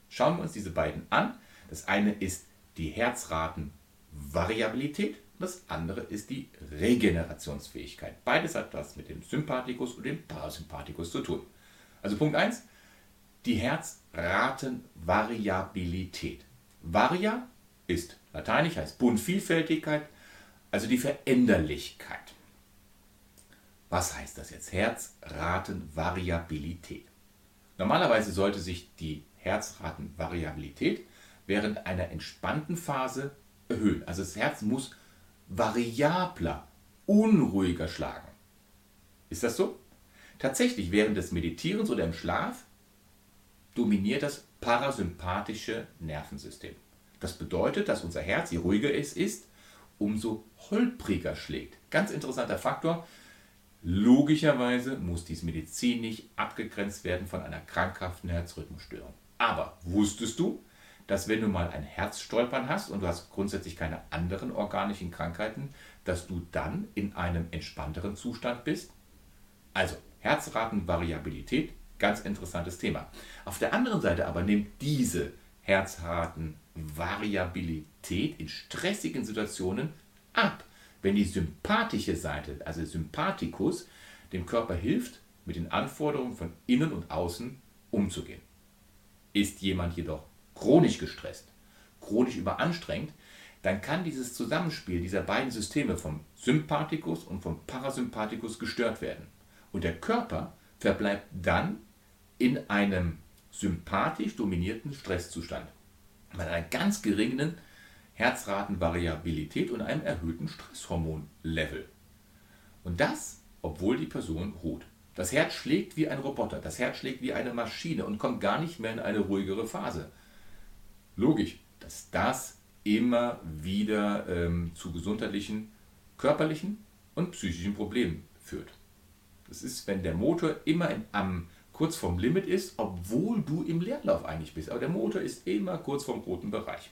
Speaker 1: Schauen wir uns diese beiden an. Das eine ist die Herzratenvariabilität, das andere ist die Regenerationsfähigkeit. Beides hat was mit dem Sympathikus und dem Parasympathikus zu tun. Also Punkt 1, die Herzratenvariabilität. Varia ist lateinisch, heißt Bunt, Vielfältigkeit, also die Veränderlichkeit. Was heißt das jetzt? Herzratenvariabilität. Normalerweise sollte sich die Herzratenvariabilität während einer entspannten Phase erhöhen. Also das Herz muss variabler, unruhiger schlagen. Ist das so? Tatsächlich, während des Meditierens oder im Schlaf dominiert das parasympathische Nervensystem. Das bedeutet, dass unser Herz, je ruhiger es ist, umso holpriger schlägt. Ganz interessanter Faktor. Logischerweise muss dies medizinisch abgegrenzt werden von einer krankhaften Herzrhythmusstörung. Aber wusstest du, dass wenn du mal ein Herzstolpern hast und du hast grundsätzlich keine anderen organischen Krankheiten, dass du dann in einem entspannteren Zustand bist? Also Herzratenvariabilität Ganz interessantes Thema. Auf der anderen Seite aber nimmt diese Herzratenvariabilität in stressigen Situationen ab, wenn die sympathische Seite, also Sympathikus, dem Körper hilft, mit den Anforderungen von innen und außen umzugehen. Ist jemand jedoch chronisch gestresst, chronisch überanstrengt, dann kann dieses Zusammenspiel dieser beiden Systeme vom Sympathikus und vom Parasympathikus gestört werden. Und der Körper verbleibt dann in einem sympathisch dominierten Stresszustand. Mit einer ganz geringen Herzratenvariabilität und einem erhöhten Stresshormonlevel. Und das, obwohl die Person ruht. Das Herz schlägt wie ein Roboter, das Herz schlägt wie eine Maschine und kommt gar nicht mehr in eine ruhigere Phase. Logisch, dass das immer wieder ähm, zu gesundheitlichen, körperlichen und psychischen Problemen führt. Das ist, wenn der Motor immer in, am kurz vorm Limit ist, obwohl du im Leerlauf eigentlich bist. Aber der Motor ist immer kurz vorm roten Bereich.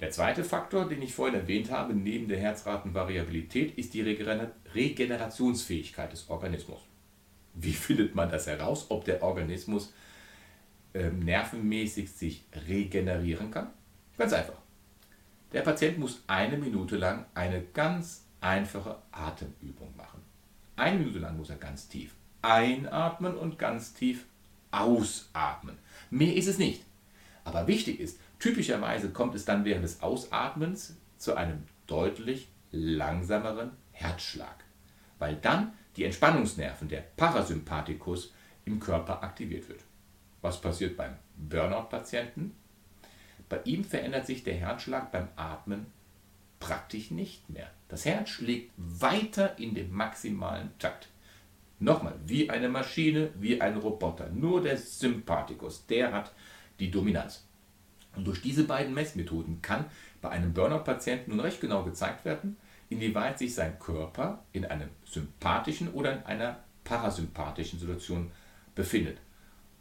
Speaker 1: Der zweite Faktor, den ich vorhin erwähnt habe, neben der Herzratenvariabilität, ist die Regenerationsfähigkeit des Organismus. Wie findet man das heraus, ob der Organismus äh, nervenmäßig sich regenerieren kann? Ganz einfach. Der Patient muss eine Minute lang eine ganz einfache Atemübung machen. Eine Minute lang muss er ganz tief einatmen und ganz tief ausatmen. Mehr ist es nicht. Aber wichtig ist, typischerweise kommt es dann während des Ausatmens zu einem deutlich langsameren Herzschlag, weil dann die Entspannungsnerven, der Parasympathikus, im Körper aktiviert wird. Was passiert beim Burnout-Patienten? Bei ihm verändert sich der Herzschlag beim Atmen praktisch nicht mehr. Das Herz schlägt weiter in dem maximalen Takt. Nochmal, wie eine Maschine, wie ein Roboter. Nur der Sympathikus, der hat die Dominanz. Und durch diese beiden Messmethoden kann bei einem Burnout-Patienten nun recht genau gezeigt werden, inwieweit sich sein Körper in einer sympathischen oder in einer parasympathischen Situation befindet.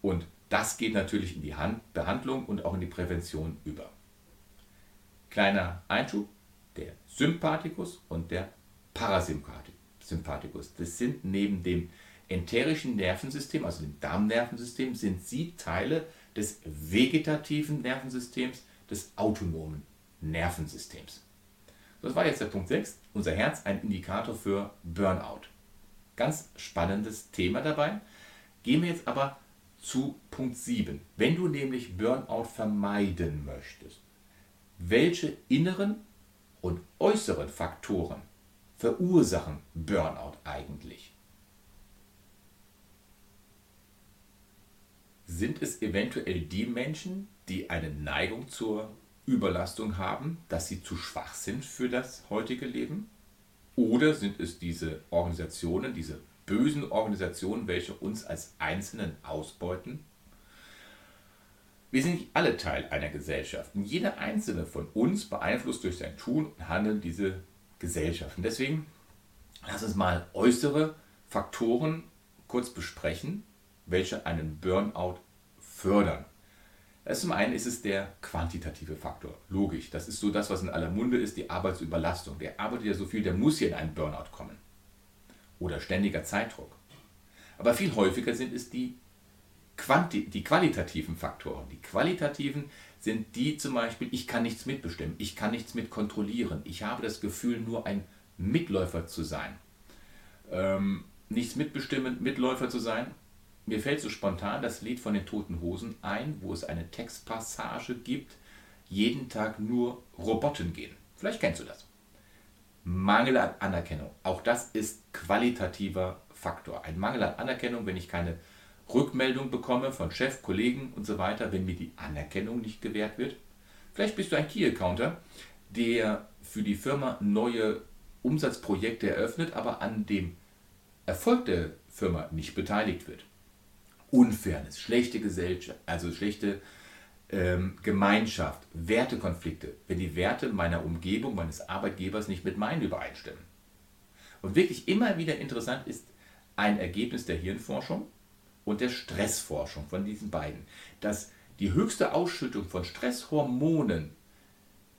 Speaker 1: Und das geht natürlich in die Hand Behandlung und auch in die Prävention über. Kleiner Einschub, der Sympathikus und der Parasympathikus. Das sind neben dem enterischen Nervensystem, also dem Darmnervensystem, sind sie Teile des vegetativen Nervensystems, des autonomen Nervensystems. Das war jetzt der Punkt 6. Unser Herz ein Indikator für Burnout. Ganz spannendes Thema dabei. Gehen wir jetzt aber zu Punkt 7. Wenn du nämlich Burnout vermeiden möchtest, welche inneren und äußeren Faktoren verursachen Burnout eigentlich? Sind es eventuell die Menschen, die eine Neigung zur Überlastung haben, dass sie zu schwach sind für das heutige Leben? Oder sind es diese Organisationen, diese bösen Organisationen, welche uns als Einzelnen ausbeuten? Wir sind nicht alle Teil einer Gesellschaft. Und jeder einzelne von uns beeinflusst durch sein Tun und Handeln diese Gesellschaft. Und deswegen lass uns mal äußere Faktoren kurz besprechen, welche einen Burnout fördern. Zum einen ist es der quantitative Faktor. Logisch, das ist so das, was in aller Munde ist, die Arbeitsüberlastung. Der arbeitet ja so viel, der muss hier in einen Burnout kommen. Oder ständiger Zeitdruck. Aber viel häufiger sind es die, Quanti die qualitativen Faktoren. Die qualitativen sind die zum Beispiel, ich kann nichts mitbestimmen, ich kann nichts mit kontrollieren, ich habe das Gefühl, nur ein Mitläufer zu sein. Ähm, nichts mitbestimmen, Mitläufer zu sein, mir fällt so spontan das Lied von den Toten Hosen ein, wo es eine Textpassage gibt, jeden Tag nur Roboten gehen. Vielleicht kennst du das. Mangel an Anerkennung. Auch das ist qualitativer Faktor. Ein Mangel an Anerkennung, wenn ich keine Rückmeldung bekomme von Chef, Kollegen und so weiter, wenn mir die Anerkennung nicht gewährt wird. Vielleicht bist du ein Key-Accounter, der für die Firma neue Umsatzprojekte eröffnet, aber an dem Erfolg der Firma nicht beteiligt wird. Unfairness, schlechte Gesellschaft, also schlechte ähm, Gemeinschaft, Wertekonflikte, wenn die Werte meiner Umgebung, meines Arbeitgebers nicht mit meinen übereinstimmen. Und wirklich immer wieder interessant ist ein Ergebnis der Hirnforschung und der Stressforschung von diesen beiden, dass die höchste Ausschüttung von Stresshormonen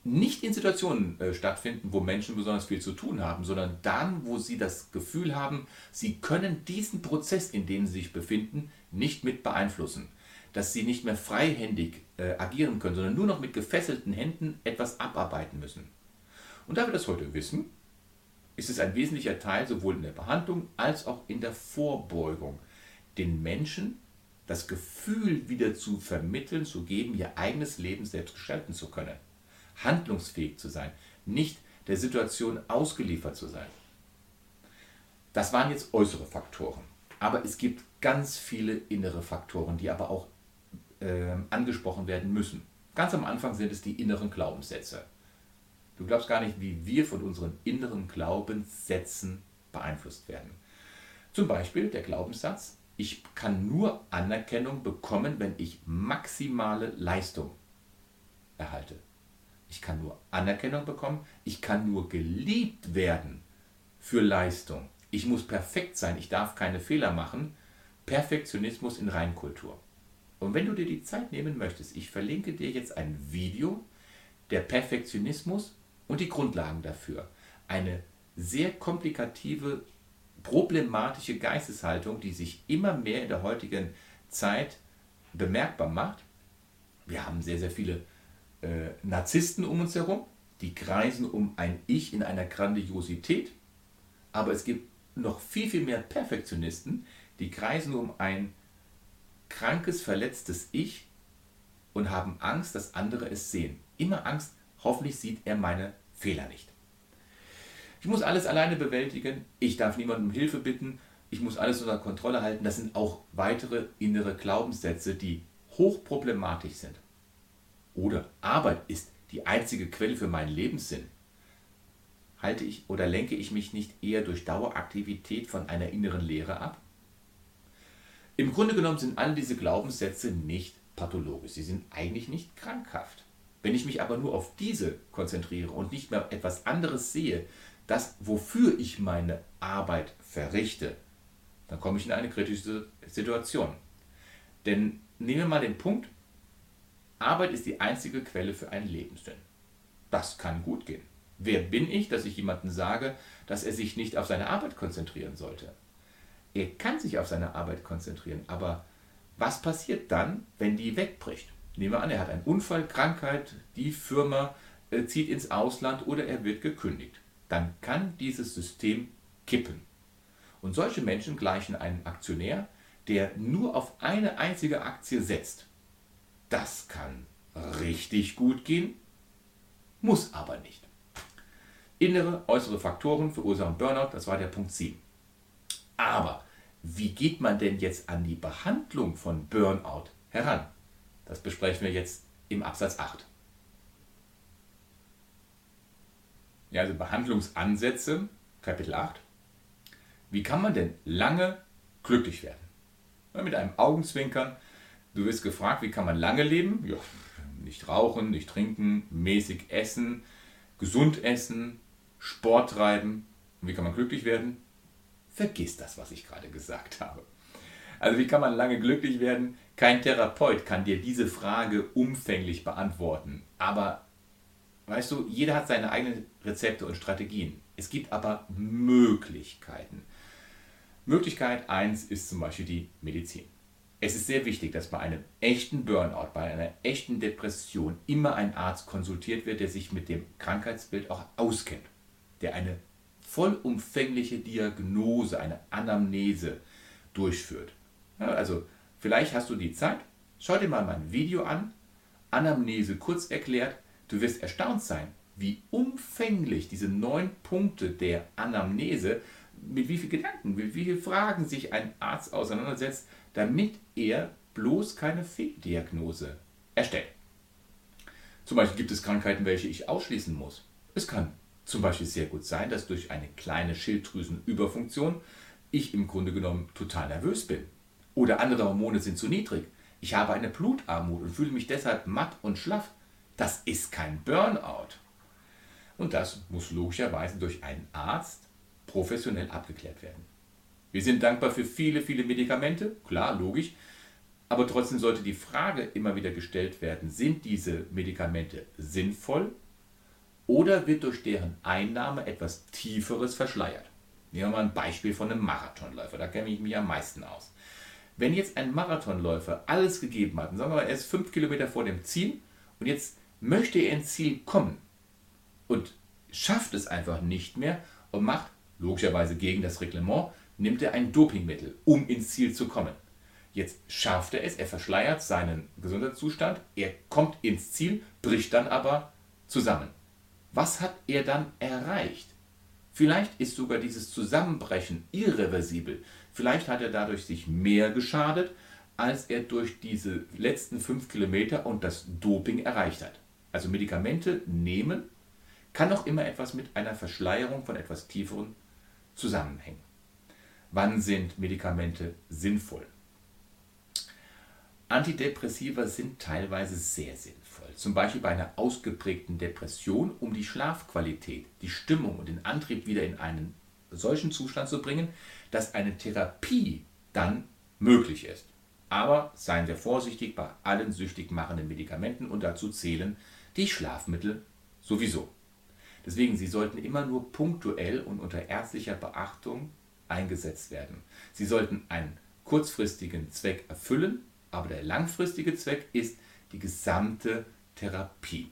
Speaker 1: nicht in Situationen äh, stattfinden, wo Menschen besonders viel zu tun haben, sondern dann, wo sie das Gefühl haben, sie können diesen Prozess, in dem sie sich befinden, nicht mit beeinflussen. Dass sie nicht mehr freihändig äh, agieren können, sondern nur noch mit gefesselten Händen etwas abarbeiten müssen. Und da wir das heute wissen, ist es ein wesentlicher Teil sowohl in der Behandlung als auch in der Vorbeugung, den Menschen das Gefühl wieder zu vermitteln, zu geben, ihr eigenes Leben selbst gestalten zu können handlungsfähig zu sein, nicht der Situation ausgeliefert zu sein. Das waren jetzt äußere Faktoren. Aber es gibt ganz viele innere Faktoren, die aber auch äh, angesprochen werden müssen. Ganz am Anfang sind es die inneren Glaubenssätze. Du glaubst gar nicht, wie wir von unseren inneren Glaubenssätzen beeinflusst werden. Zum Beispiel der Glaubenssatz, ich kann nur Anerkennung bekommen, wenn ich maximale Leistung erhalte. Ich kann nur Anerkennung bekommen. Ich kann nur geliebt werden für Leistung. Ich muss perfekt sein. Ich darf keine Fehler machen. Perfektionismus in Reinkultur. Und wenn du dir die Zeit nehmen möchtest, ich verlinke dir jetzt ein Video, der Perfektionismus und die Grundlagen dafür. Eine sehr komplikative, problematische Geisteshaltung, die sich immer mehr in der heutigen Zeit bemerkbar macht. Wir haben sehr, sehr viele äh, Narzissten um uns herum, die kreisen um ein Ich in einer Grandiosität, aber es gibt noch viel, viel mehr Perfektionisten, die kreisen um ein krankes, verletztes Ich und haben Angst, dass andere es sehen. Immer Angst, hoffentlich sieht er meine Fehler nicht. Ich muss alles alleine bewältigen, ich darf niemandem um Hilfe bitten, ich muss alles unter Kontrolle halten. Das sind auch weitere innere Glaubenssätze, die hochproblematisch sind. Oder Arbeit ist die einzige Quelle für meinen Lebenssinn. Halte ich oder lenke ich mich nicht eher durch Daueraktivität von einer inneren Leere ab? Im Grunde genommen sind all diese Glaubenssätze nicht pathologisch. Sie sind eigentlich nicht krankhaft. Wenn ich mich aber nur auf diese konzentriere und nicht mehr etwas anderes sehe, das, wofür ich meine Arbeit verrichte, dann komme ich in eine kritische Situation. Denn nehmen wir mal den Punkt, Arbeit ist die einzige Quelle für einen Lebenssinn. Das kann gut gehen. Wer bin ich, dass ich jemandem sage, dass er sich nicht auf seine Arbeit konzentrieren sollte? Er kann sich auf seine Arbeit konzentrieren, aber was passiert dann, wenn die wegbricht? Nehmen wir an, er hat einen Unfall, Krankheit, die Firma äh, zieht ins Ausland oder er wird gekündigt. Dann kann dieses System kippen. Und solche Menschen gleichen einem Aktionär, der nur auf eine einzige Aktie setzt. Das kann richtig gut gehen, muss aber nicht. Innere, äußere Faktoren verursachen Burnout, das war der Punkt 7. Aber wie geht man denn jetzt an die Behandlung von Burnout heran? Das besprechen wir jetzt im Absatz 8. Ja, also Behandlungsansätze, Kapitel 8. Wie kann man denn lange glücklich werden? Mit einem Augenzwinkern. Du wirst gefragt, wie kann man lange leben? Ja, nicht rauchen, nicht trinken, mäßig essen, gesund essen, Sport treiben. Und wie kann man glücklich werden? Vergiss das, was ich gerade gesagt habe. Also wie kann man lange glücklich werden? Kein Therapeut kann dir diese Frage umfänglich beantworten. Aber weißt du, jeder hat seine eigenen Rezepte und Strategien. Es gibt aber Möglichkeiten. Möglichkeit 1 ist zum Beispiel die Medizin. Es ist sehr wichtig, dass bei einem echten Burnout, bei einer echten Depression immer ein Arzt konsultiert wird, der sich mit dem Krankheitsbild auch auskennt, der eine vollumfängliche Diagnose, eine Anamnese durchführt. Also vielleicht hast du die Zeit, schau dir mal mein Video an, Anamnese kurz erklärt, du wirst erstaunt sein, wie umfänglich diese neun Punkte der Anamnese mit wie vielen Gedanken, mit wie vielen Fragen sich ein Arzt auseinandersetzt, damit er bloß keine Fehldiagnose erstellt. Zum Beispiel gibt es Krankheiten, welche ich ausschließen muss. Es kann zum Beispiel sehr gut sein, dass durch eine kleine Schilddrüsenüberfunktion ich im Grunde genommen total nervös bin. Oder andere Hormone sind zu niedrig. Ich habe eine Blutarmut und fühle mich deshalb matt und schlaff. Das ist kein Burnout. Und das muss logischerweise durch einen Arzt professionell abgeklärt werden. Wir sind dankbar für viele, viele Medikamente, klar, logisch, aber trotzdem sollte die Frage immer wieder gestellt werden, sind diese Medikamente sinnvoll oder wird durch deren Einnahme etwas Tieferes verschleiert? Nehmen wir mal ein Beispiel von einem Marathonläufer, da kenne ich mich am meisten aus. Wenn jetzt ein Marathonläufer alles gegeben hat, sagen wir mal, er ist fünf Kilometer vor dem Ziel und jetzt möchte er ins Ziel kommen und schafft es einfach nicht mehr und macht logischerweise gegen das Reglement, nimmt er ein Dopingmittel, um ins Ziel zu kommen. Jetzt schafft er es, er verschleiert seinen Gesundheitszustand, er kommt ins Ziel, bricht dann aber zusammen. Was hat er dann erreicht? Vielleicht ist sogar dieses Zusammenbrechen irreversibel. Vielleicht hat er dadurch sich mehr geschadet, als er durch diese letzten fünf Kilometer und das Doping erreicht hat. Also Medikamente nehmen kann auch immer etwas mit einer Verschleierung von etwas tieferen zusammenhängen. Wann sind Medikamente sinnvoll? Antidepressiva sind teilweise sehr sinnvoll, zum Beispiel bei einer ausgeprägten Depression, um die Schlafqualität, die Stimmung und den Antrieb wieder in einen solchen Zustand zu bringen, dass eine Therapie dann möglich ist. Aber seien wir vorsichtig bei allen süchtig machenden Medikamenten und dazu zählen die Schlafmittel sowieso. Deswegen, sie sollten immer nur punktuell und unter ärztlicher Beachtung eingesetzt werden. Sie sollten einen kurzfristigen Zweck erfüllen, aber der langfristige Zweck ist die gesamte Therapie.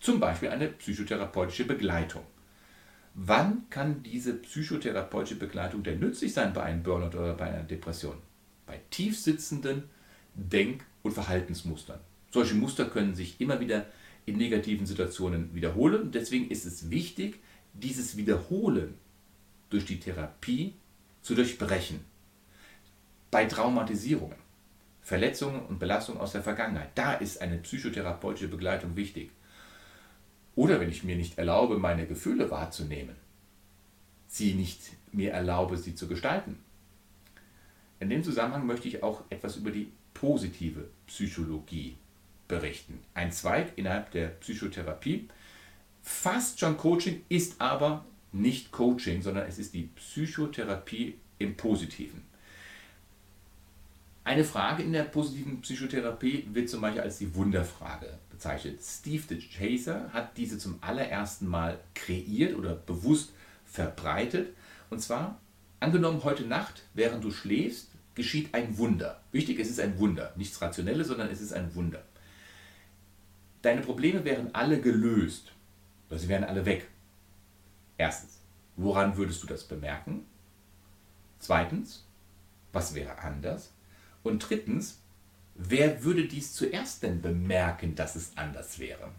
Speaker 1: Zum Beispiel eine psychotherapeutische Begleitung. Wann kann diese psychotherapeutische Begleitung denn nützlich sein bei einem Burnout oder bei einer Depression? Bei tiefsitzenden Denk- und Verhaltensmustern. Solche Muster können sich immer wieder in negativen Situationen wiederholen und deswegen ist es wichtig, dieses Wiederholen durch die Therapie zu durchbrechen. Bei Traumatisierungen, Verletzungen und Belastungen aus der Vergangenheit, da ist eine psychotherapeutische Begleitung wichtig. Oder wenn ich mir nicht erlaube, meine Gefühle wahrzunehmen, sie nicht mir erlaube, sie zu gestalten. In dem Zusammenhang möchte ich auch etwas über die positive Psychologie berichten. Ein Zweig innerhalb der Psychotherapie. Fast schon Coaching ist aber nicht Coaching, sondern es ist die Psychotherapie im Positiven. Eine Frage in der positiven Psychotherapie wird zum Beispiel als die Wunderfrage bezeichnet. Steve de Chaser hat diese zum allerersten Mal kreiert oder bewusst verbreitet. Und zwar, angenommen heute Nacht, während du schläfst, geschieht ein Wunder. Wichtig, es ist ein Wunder. Nichts Rationelles, sondern es ist ein Wunder. Deine Probleme wären alle gelöst. Oder sie wären alle weg. Erstens, woran würdest du das bemerken? Zweitens, was wäre anders? Und drittens, wer würde dies zuerst denn bemerken, dass es anders wäre?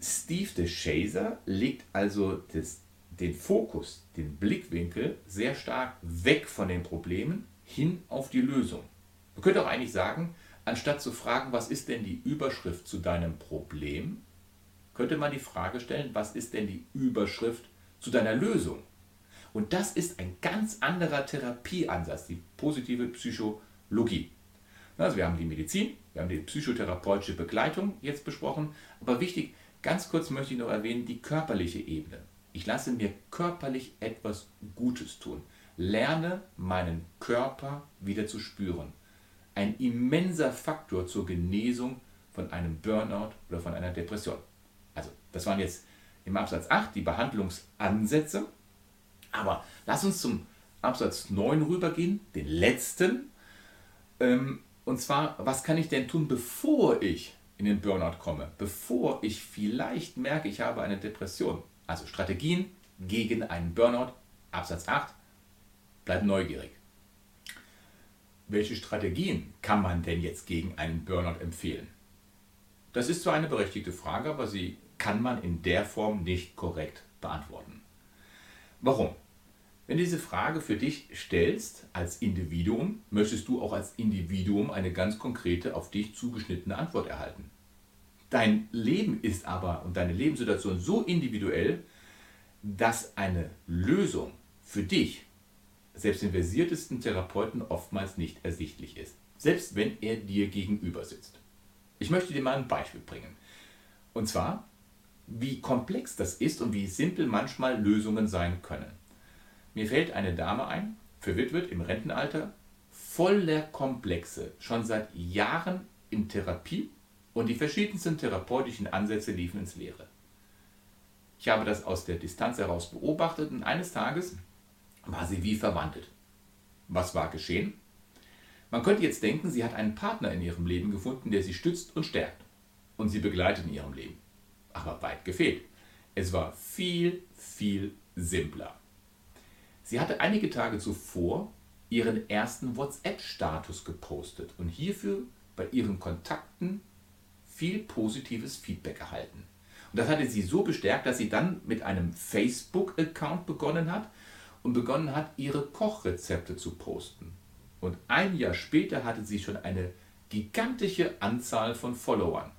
Speaker 1: Steve de Chaser legt also das, den Fokus, den Blickwinkel sehr stark weg von den Problemen hin auf die Lösung. Man könnte auch eigentlich sagen, anstatt zu fragen, was ist denn die Überschrift zu deinem Problem, könnte man die Frage stellen, was ist denn die Überschrift zu deiner Lösung? Und das ist ein ganz anderer Therapieansatz, die positive Psychologie. Also wir haben die Medizin, wir haben die psychotherapeutische Begleitung jetzt besprochen, aber wichtig, ganz kurz möchte ich noch erwähnen, die körperliche Ebene. Ich lasse mir körperlich etwas Gutes tun. Lerne meinen Körper wieder zu spüren. Ein immenser Faktor zur Genesung von einem Burnout oder von einer Depression. Das waren jetzt im Absatz 8 die Behandlungsansätze. Aber lass uns zum Absatz 9 rübergehen, den letzten. Ähm, und zwar, was kann ich denn tun, bevor ich in den Burnout komme, bevor ich vielleicht merke, ich habe eine Depression? Also Strategien gegen einen Burnout, Absatz 8, bleib neugierig. Welche Strategien kann man denn jetzt gegen einen Burnout empfehlen? Das ist zwar eine berechtigte Frage, aber sie kann man in der Form nicht korrekt beantworten. Warum? Wenn du diese Frage für dich stellst als Individuum, möchtest du auch als Individuum eine ganz konkrete, auf dich zugeschnittene Antwort erhalten. Dein Leben ist aber und deine Lebenssituation so individuell, dass eine Lösung für dich selbst den versiertesten Therapeuten oftmals nicht ersichtlich ist, selbst wenn er dir gegenüber sitzt. Ich möchte dir mal ein Beispiel bringen. Und zwar, wie komplex das ist und wie simpel manchmal Lösungen sein können. Mir fällt eine Dame ein, verwitwet im Rentenalter, voller Komplexe, schon seit Jahren in Therapie und die verschiedensten therapeutischen Ansätze liefen ins Leere. Ich habe das aus der Distanz heraus beobachtet und eines Tages war sie wie verwandelt. Was war geschehen? Man könnte jetzt denken, sie hat einen Partner in ihrem Leben gefunden, der sie stützt und stärkt und sie begleitet in ihrem Leben. Aber weit gefehlt. Es war viel, viel simpler. Sie hatte einige Tage zuvor ihren ersten WhatsApp-Status gepostet und hierfür bei ihren Kontakten viel positives Feedback erhalten. Und das hatte sie so bestärkt, dass sie dann mit einem Facebook-Account begonnen hat und begonnen hat, ihre Kochrezepte zu posten. Und ein Jahr später hatte sie schon eine gigantische Anzahl von Followern.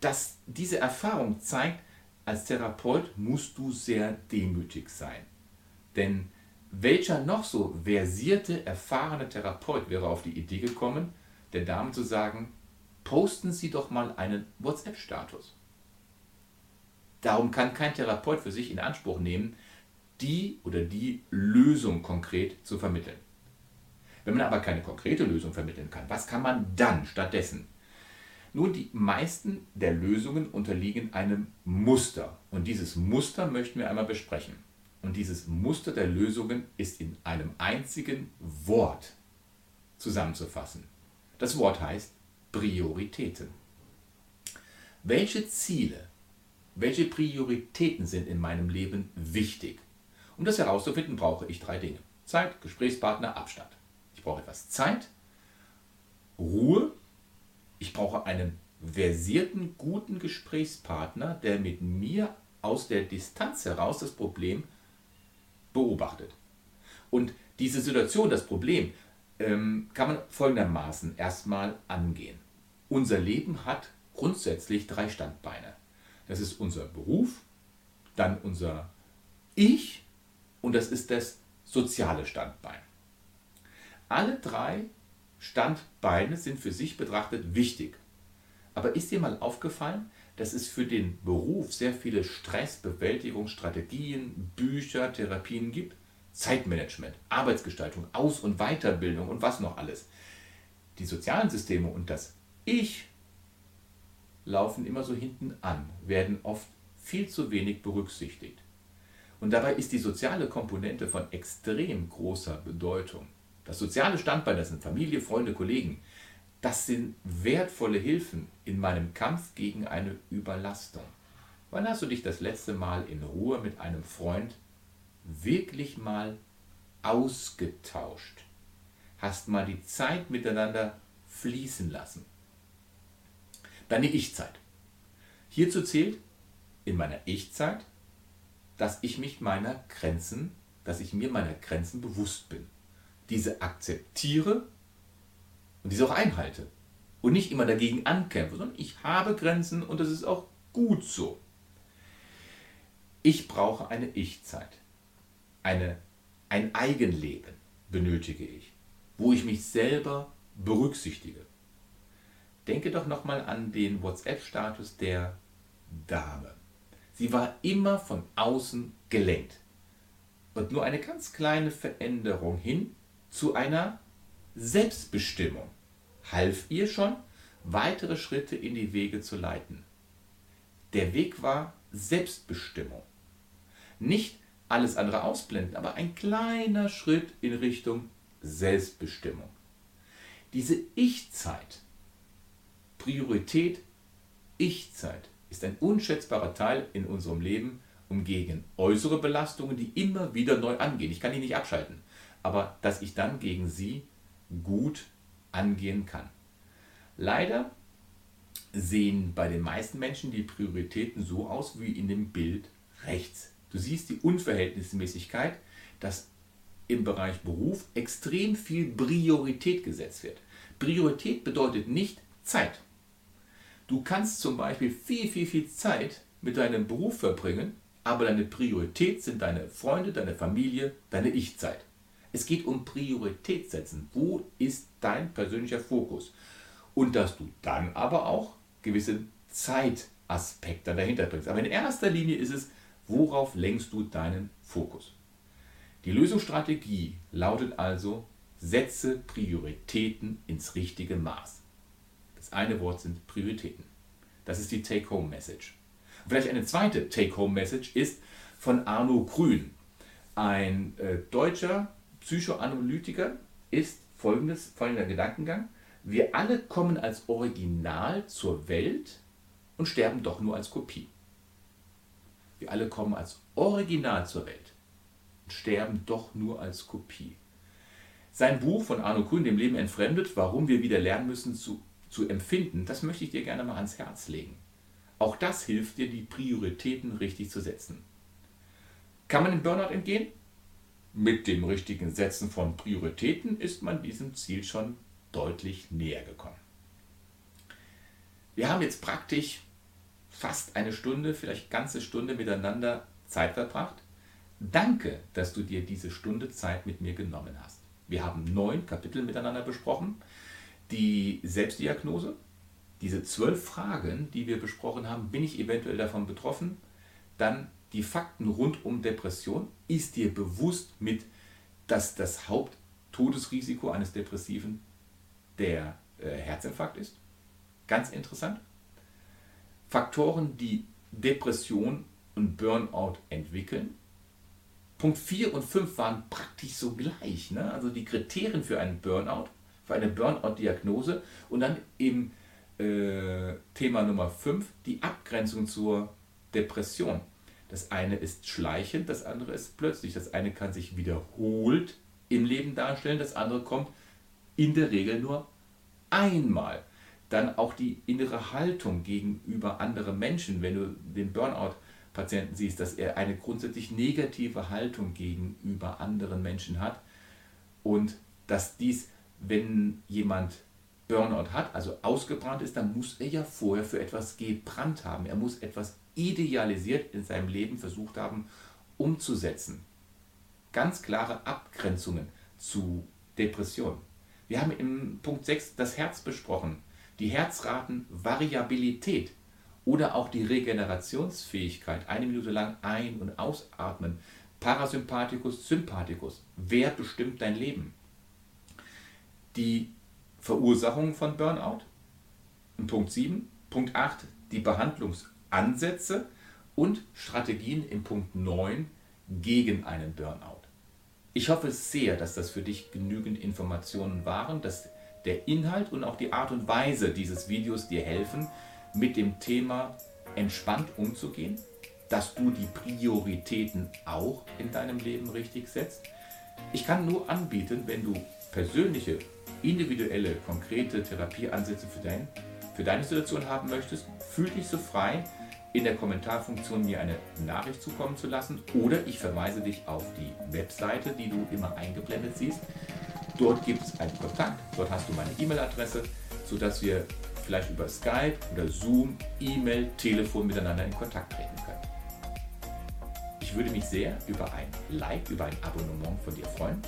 Speaker 1: Das, diese Erfahrung zeigt, als Therapeut musst du sehr demütig sein. Denn welcher noch so versierte, erfahrene Therapeut wäre auf die Idee gekommen, der Dame zu sagen, posten Sie doch mal einen WhatsApp-Status. Darum kann kein Therapeut für sich in Anspruch nehmen, die oder die Lösung konkret zu vermitteln. Wenn man aber keine konkrete Lösung vermitteln kann, was kann man dann stattdessen? Nun, die meisten der Lösungen unterliegen einem Muster. Und dieses Muster möchten wir einmal besprechen. Und dieses Muster der Lösungen ist in einem einzigen Wort zusammenzufassen. Das Wort heißt Prioritäten. Welche Ziele, welche Prioritäten sind in meinem Leben wichtig? Um das herauszufinden, brauche ich drei Dinge. Zeit, Gesprächspartner, Abstand. Ich brauche etwas Zeit, Ruhe, ich brauche einen versierten, guten Gesprächspartner, der mit mir aus der Distanz heraus das Problem beobachtet. Und diese Situation, das Problem, ähm, kann man folgendermaßen erstmal angehen. Unser Leben hat grundsätzlich drei Standbeine. Das ist unser Beruf, dann unser Ich und das ist das soziale Standbein. Alle drei Standbeine sind für sich betrachtet wichtig. Aber ist dir mal aufgefallen, dass es für den Beruf sehr viele Stressbewältigungsstrategien, Bücher, Therapien gibt? Zeitmanagement, Arbeitsgestaltung, Aus- und Weiterbildung und was noch alles. Die sozialen Systeme und das Ich laufen immer so hinten an, werden oft viel zu wenig berücksichtigt. Und dabei ist die soziale Komponente von extrem großer Bedeutung. Das soziale Standbein, das sind Familie, Freunde, Kollegen, das sind wertvolle Hilfen in meinem Kampf gegen eine Überlastung. Wann hast du dich das letzte Mal in Ruhe mit einem Freund wirklich mal ausgetauscht? Hast mal die Zeit miteinander fließen lassen? Deine Ich-Zeit. Hierzu zählt in meiner Ich-Zeit, dass ich mich meiner Grenzen, dass ich mir meiner Grenzen bewusst bin. Diese akzeptiere und diese auch einhalte. Und nicht immer dagegen ankämpfe, sondern ich habe Grenzen und das ist auch gut so. Ich brauche eine Ich-Zeit. Eine, ein Eigenleben benötige ich, wo ich mich selber berücksichtige. Denke doch nochmal an den WhatsApp-Status der Dame. Sie war immer von außen gelenkt. Und nur eine ganz kleine Veränderung hin zu einer Selbstbestimmung half ihr schon, weitere Schritte in die Wege zu leiten. Der Weg war Selbstbestimmung. Nicht alles andere ausblenden, aber ein kleiner Schritt in Richtung Selbstbestimmung. Diese Ich-Zeit, Priorität Ich-Zeit, ist ein unschätzbarer Teil in unserem Leben, um gegen äußere Belastungen, die immer wieder neu angehen. Ich kann die nicht abschalten, aber dass ich dann gegen sie gut angehen kann. Leider sehen bei den meisten Menschen die Prioritäten so aus wie in dem Bild rechts. Du siehst die Unverhältnismäßigkeit, dass im Bereich Beruf extrem viel Priorität gesetzt wird. Priorität bedeutet nicht Zeit. Du kannst zum Beispiel viel, viel, viel Zeit mit deinem Beruf verbringen, aber deine Priorität sind deine Freunde, deine Familie, deine Ich-Zeit. Es geht um Priorität setzen. Wo ist dein persönlicher Fokus? Und dass du dann aber auch gewisse Zeitaspekte dahinter bringst. Aber in erster Linie ist es, worauf lenkst du deinen Fokus? Die Lösungsstrategie lautet also, setze Prioritäten ins richtige Maß. Das eine Wort sind Prioritäten. Das ist die Take-Home-Message. Vielleicht eine zweite Take-Home-Message ist von Arno Grün, ein äh, deutscher Psychoanalytiker, ist folgendes, folgender Gedankengang. Wir alle kommen als Original zur Welt und sterben doch nur als Kopie. Wir alle kommen als Original zur Welt und sterben doch nur als Kopie. Sein Buch von Arno Grün, Dem Leben entfremdet, warum wir wieder lernen müssen zu zu empfinden, das möchte ich dir gerne mal ans Herz legen. Auch das hilft dir, die Prioritäten richtig zu setzen. Kann man dem Burnout entgehen? Mit dem richtigen Setzen von Prioritäten ist man diesem Ziel schon deutlich näher gekommen. Wir haben jetzt praktisch fast eine Stunde, vielleicht ganze Stunde miteinander Zeit verbracht. Danke, dass du dir diese Stunde Zeit mit mir genommen hast. Wir haben neun Kapitel miteinander besprochen die Selbstdiagnose, diese zwölf Fragen, die wir besprochen haben, bin ich eventuell davon betroffen? Dann die Fakten rund um Depression. Ist dir bewusst mit, dass das Haupttodesrisiko eines Depressiven der äh, Herzinfarkt ist? Ganz interessant. Faktoren, die Depression und Burnout entwickeln. Punkt 4 und 5 waren praktisch so gleich. Ne? Also die Kriterien für einen Burnout für eine Burnout-Diagnose und dann eben äh, Thema Nummer 5, die Abgrenzung zur Depression. Das eine ist schleichend, das andere ist plötzlich. Das eine kann sich wiederholt im Leben darstellen, das andere kommt in der Regel nur einmal. Dann auch die innere Haltung gegenüber anderen Menschen, wenn du den Burnout Patienten siehst, dass er eine grundsätzlich negative Haltung gegenüber anderen Menschen hat und dass dies, wenn jemand Burnout hat, also ausgebrannt ist, dann muss er ja vorher für etwas gebrannt haben. Er muss etwas idealisiert in seinem Leben versucht haben umzusetzen. Ganz klare Abgrenzungen zu Depression. Wir haben im Punkt 6 das Herz besprochen, die Herzratenvariabilität oder auch die Regenerationsfähigkeit, eine Minute lang ein- und ausatmen, Parasympathikus, Sympathikus. Wer bestimmt dein Leben? Die Verursachung von Burnout. Punkt 7. Punkt 8. Die Behandlungsansätze und Strategien im Punkt 9 gegen einen Burnout. Ich hoffe sehr, dass das für dich genügend Informationen waren, dass der Inhalt und auch die Art und Weise dieses Videos dir helfen, mit dem Thema entspannt umzugehen, dass du die Prioritäten auch in deinem Leben richtig setzt. Ich kann nur anbieten, wenn du persönliche, individuelle, konkrete Therapieansätze für, dein, für deine Situation haben möchtest, fühl dich so frei, in der Kommentarfunktion mir eine Nachricht zukommen zu lassen oder ich verweise dich auf die Webseite, die du immer eingeblendet siehst. Dort gibt es einen Kontakt, dort hast du meine E-Mail-Adresse, sodass wir vielleicht über Skype oder Zoom, E-Mail, Telefon miteinander in Kontakt treten können. Ich würde mich sehr über ein Like, über ein Abonnement von dir freuen.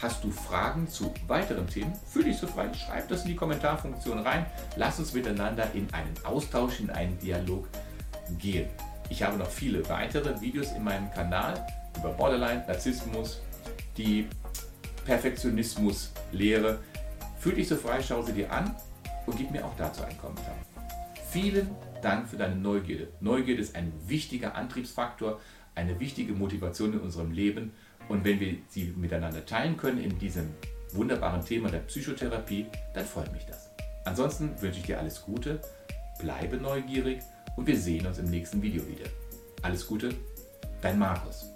Speaker 1: Hast du Fragen zu weiteren Themen? Fühl dich so frei, schreib das in die Kommentarfunktion rein. Lass uns miteinander in einen Austausch, in einen Dialog gehen. Ich habe noch viele weitere Videos in meinem Kanal über Borderline, Narzissmus, die Perfektionismus-Lehre. Fühl dich so frei, schau sie dir an und gib mir auch dazu einen Kommentar. Vielen Dank für deine Neugierde. Neugierde ist ein wichtiger Antriebsfaktor, eine wichtige Motivation in unserem Leben. Und wenn wir sie miteinander teilen können in diesem wunderbaren Thema der Psychotherapie, dann freut mich das. Ansonsten wünsche ich dir alles Gute, bleibe neugierig und wir sehen uns im nächsten Video wieder. Alles Gute, dein Markus.